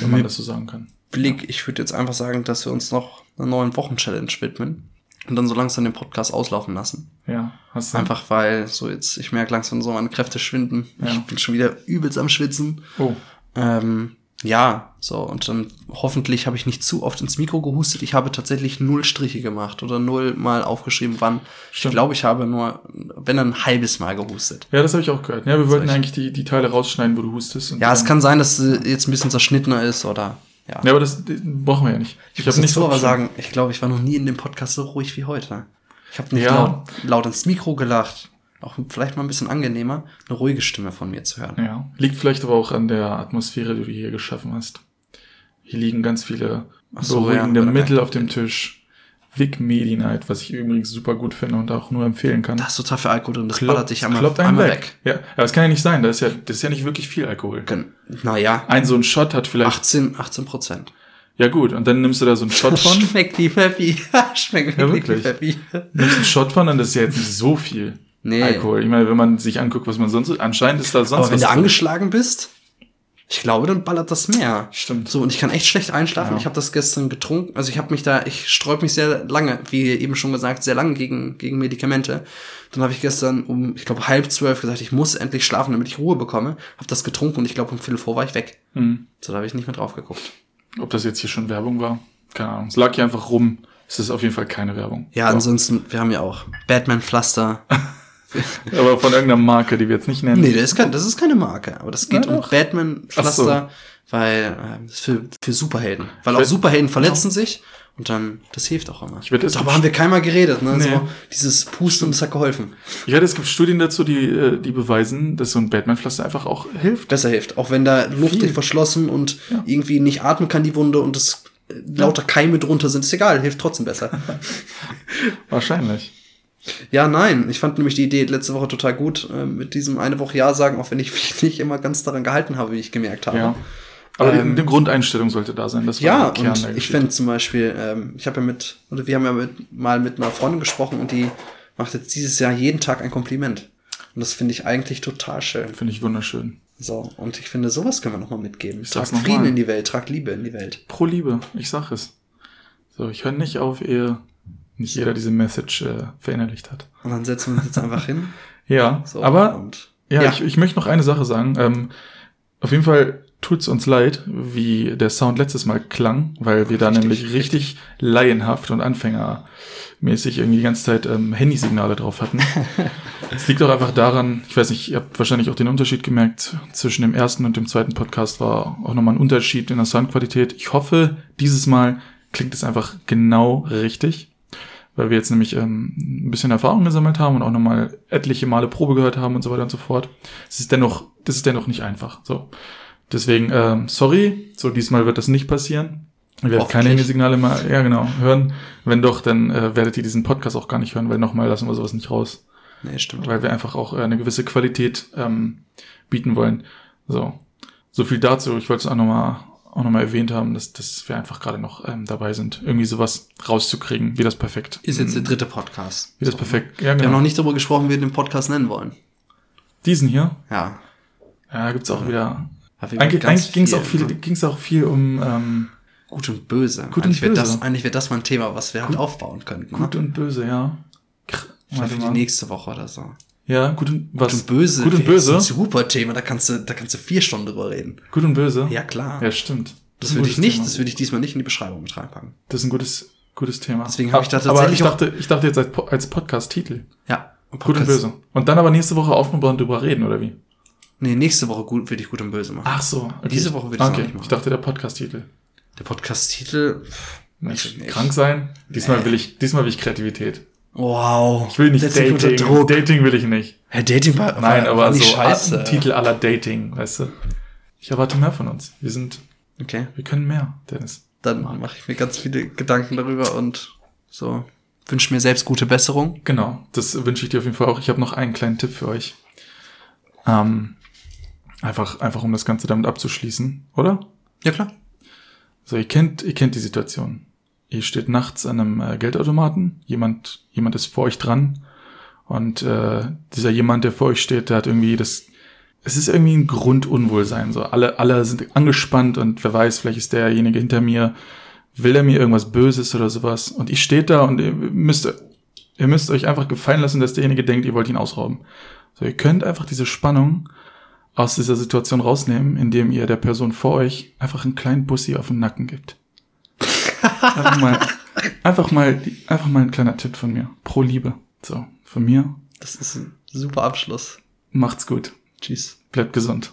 Wenn man das so sagen kann. Blick, ich würde jetzt einfach sagen, dass wir uns noch einer neuen Wochenchallenge widmen. Und dann so langsam den Podcast auslaufen lassen. Ja, hast du. Einfach weil so jetzt, ich merke langsam so meine Kräfte schwinden. Ja. Ich bin schon wieder übelst am Schwitzen. Oh, Ähm, ja, so, und dann hoffentlich habe ich nicht zu oft ins Mikro gehustet. Ich habe tatsächlich null Striche gemacht oder null mal aufgeschrieben, wann. Ich Stimmt. glaube, ich habe nur, wenn dann ein halbes Mal gehustet. Ja, das habe ich auch gehört. Ja, wir wollten ich- eigentlich die, die Teile rausschneiden, wo du hustest. Ja, es kann sein, dass es jetzt ein bisschen zerschnittener ist oder, ja. Ja, aber das das brauchen wir ja nicht. ich hab muss nicht so aber sagen, ich glaube, ich war noch nie in dem Podcast so ruhig wie heute. Ich habe nicht Ja. laut, laut ins Mikro gelacht. Auch vielleicht mal ein bisschen angenehmer, eine ruhige Stimme von mir zu hören. Ja, liegt vielleicht aber auch an der Atmosphäre, die du hier geschaffen hast. Hier liegen ganz viele so, beruhigende ja, Mittel auf dem Tisch. Vic Medi Night, was ich übrigens super gut finde und auch nur empfehlen kann. Da ist total viel Alkohol drin, das Klopp- ballert dich einmal, kloppt einmal weg. weg. Ja, aber das kann ja nicht sein. Das ist ja, das ist ja nicht wirklich viel Alkohol. Naja, Ein so ein Shot hat vielleicht. 18, 18 Prozent. Ja gut, und dann nimmst du da so einen Shot von. Schmeckt wie Pfeffi. Schmeckt Ja, wirklich wie. Pfeffi. nimmst einen Shot von und das ist ja jetzt nicht so viel Nee. Alkohol. Ich meine, wenn man sich anguckt, was man sonst. Anscheinend ist da sonst Aber wenn du angeschlagen bist, ich glaube, dann ballert das mehr. Stimmt. So, und ich kann echt schlecht einschlafen. Ja. Ich habe das gestern getrunken. Also ich habe mich da, ich sträub mich sehr lange, wie eben schon gesagt, sehr lange gegen, gegen Medikamente. Dann habe ich gestern um, ich glaube, halb zwölf gesagt, ich muss endlich schlafen, damit ich Ruhe bekomme. Habe das getrunken und ich glaube, um Viertel vor war ich weg. Hm. So, da habe ich nicht mehr drauf geguckt. Ob das jetzt hier schon Werbung war? Keine Ahnung. Es lag hier einfach rum. Es ist auf jeden Fall keine Werbung. Ja, So. ansonsten, wir haben ja auch Batman Pflaster. Aber von irgendeiner Marke, die wir jetzt nicht nennen. Nee, das ist, kein, das ist keine Marke, aber das geht Ja, um doch. Batman Ach so. Weil äh, für, für Superhelden. Weil auch Superhelden verletzen sich Und dann, das hilft auch immer. Ich wette, Darüber haben wir keinmal geredet, ne? Nee. So, dieses Pusten, das hat geholfen. Ich wette, es gibt Studien dazu, die, äh, die beweisen, dass so ein Batman-Pflaster einfach auch hilft. Besser hilft. Auch wenn da Luft Viel. verschlossen und Ja. irgendwie nicht atmen kann, die Wunde und es äh, lauter Keime drunter sind, ist egal, hilft trotzdem besser. Wahrscheinlich. Ja, nein, ich fand nämlich die Idee letzte Woche total gut, äh, mit diesem eine Woche Ja sagen, auch wenn ich mich nicht immer ganz daran gehalten habe, wie ich gemerkt habe. Ja. Aber die, Ähm, die Grundeinstellung sollte da sein. Das war Ja, Kern und ich finde zum Beispiel, ähm, ich habe ja mit, oder wir haben ja mit, mal mit einer Freundin gesprochen und die macht jetzt dieses Jahr jeden Tag ein Kompliment. Und das finde ich eigentlich total schön. Finde ich wunderschön. So, und ich finde, sowas können wir nochmal mitgeben. Ich Tragt Frieden mal. in die Welt, tragt Liebe in die Welt. Pro Liebe, ich sag es. So, ich höre nicht auf, ehe nicht jeder diese Message äh, verinnerlicht hat. Und dann setzen wir uns jetzt einfach hin. Ja, So, aber ja, Ja. Ich, ich möchte noch eine Sache sagen. Ähm, auf jeden Fall tut's uns leid, wie der Sound letztes Mal klang, weil wir da Richtig, nämlich richtig laienhaft und anfängermäßig irgendwie die ganze Zeit ähm, Handysignale drauf hatten. Es liegt auch einfach daran, ich weiß nicht, ihr habt wahrscheinlich auch den Unterschied gemerkt, zwischen dem ersten und dem zweiten Podcast war auch nochmal ein Unterschied in der Soundqualität. Ich hoffe, dieses Mal klingt es einfach genau richtig, weil wir jetzt nämlich ähm, ein bisschen Erfahrung gesammelt haben und auch nochmal etliche Male Probe gehört haben und so weiter und so fort. Es ist dennoch, das ist dennoch nicht einfach. So. Deswegen, ähm, sorry, so diesmal wird das nicht passieren. Ihr werdet keine. Handysignale mehr, ja genau, hören. Wenn doch, dann äh, werdet ihr diesen Podcast auch gar nicht hören, weil nochmal lassen wir sowas nicht raus Nee, stimmt. weil wir einfach auch äh, eine gewisse Qualität ähm, bieten wollen. So, so viel dazu. Ich wollte es auch nochmal auch noch mal erwähnt haben, dass, dass wir einfach gerade noch ähm, dabei sind, irgendwie sowas rauszukriegen, wie das perfekt. Ist jetzt der dritte Podcast. Wie das perfekt. Ja, Wir haben genau. noch nicht darüber gesprochen, wie wir den Podcast nennen wollen. Diesen hier. Ja. Ja, gibt's auch wieder. Da wir Eigentlich, ganz eigentlich ging's viel, auch viel, ne? ging's auch viel um ähm, Gut und böse. Gut und eigentlich wäre böse. das, eigentlich wäre das mal ein Thema, was wir halt aufbauen könnten. gut ne? und böse, ja. Kr- Vielleicht für die nächste Woche oder so. Ja, gut und was? Gut und böse. Gut und wäre jetzt böse. Ein super Thema, da kannst du, da kannst du vier Stunden drüber reden. Gut und böse. Ja, klar. Ja, stimmt. das ist ein würde ich nicht, Thema. das würde ich diesmal nicht in die Beschreibung mit reinpacken. Das ist ein gutes, gutes Thema. Deswegen habe ich da Aber tatsächlich ich auch- dachte, ich dachte jetzt als, als Podcast-Titel. Ja. Gut und böse. Und dann aber nächste Woche und drüber reden, oder wie? Nee, nächste Woche gut, würde ich gut und böse machen. Ach so. Okay. Diese Woche würde noch okay. nicht machen. Ich dachte, der Podcast-Titel. Der Podcast-Titel. ich krank sein. Diesmal Nee. will ich, diesmal will ich Kreativität. Wow. Ich will nicht Dating. Dating will ich nicht. Herr Dating war, Nein, war, aber war so scheiße. ein Titel aller Dating, weißt du? Ich erwarte mehr von uns. Wir sind, Okay. wir können mehr, Dennis. Dann mache ich mir ganz viele Gedanken darüber und so wünsche mir selbst gute Besserung. Genau, das wünsche ich dir auf jeden Fall auch. Ich habe noch einen kleinen Tipp für euch. Ähm, einfach, einfach um das Ganze damit abzuschließen, oder? Ja, klar. So, ihr kennt, ihr kennt die Situation. Ihr steht nachts an einem äh, Geldautomaten, jemand, jemand ist vor euch dran und äh, dieser jemand, der vor euch steht, der hat irgendwie das, es ist irgendwie ein Grundunwohlsein. So, alle, alle sind angespannt und wer weiß, vielleicht ist derjenige hinter mir, will er mir irgendwas Böses oder sowas. Und ich steht da und ihr müsst, ihr müsst euch einfach gefallen lassen, dass derjenige denkt, ihr wollt ihn ausrauben. So, ihr könnt einfach diese Spannung aus dieser Situation rausnehmen, indem ihr der Person vor euch einfach einen kleinen Bussi auf den Nacken gibt. Einfach mal, einfach mal, einfach mal ein kleiner Tipp von mir. Pro Liebe. So, von mir. Das ist ein super Abschluss. Macht's gut. Tschüss. Bleibt gesund.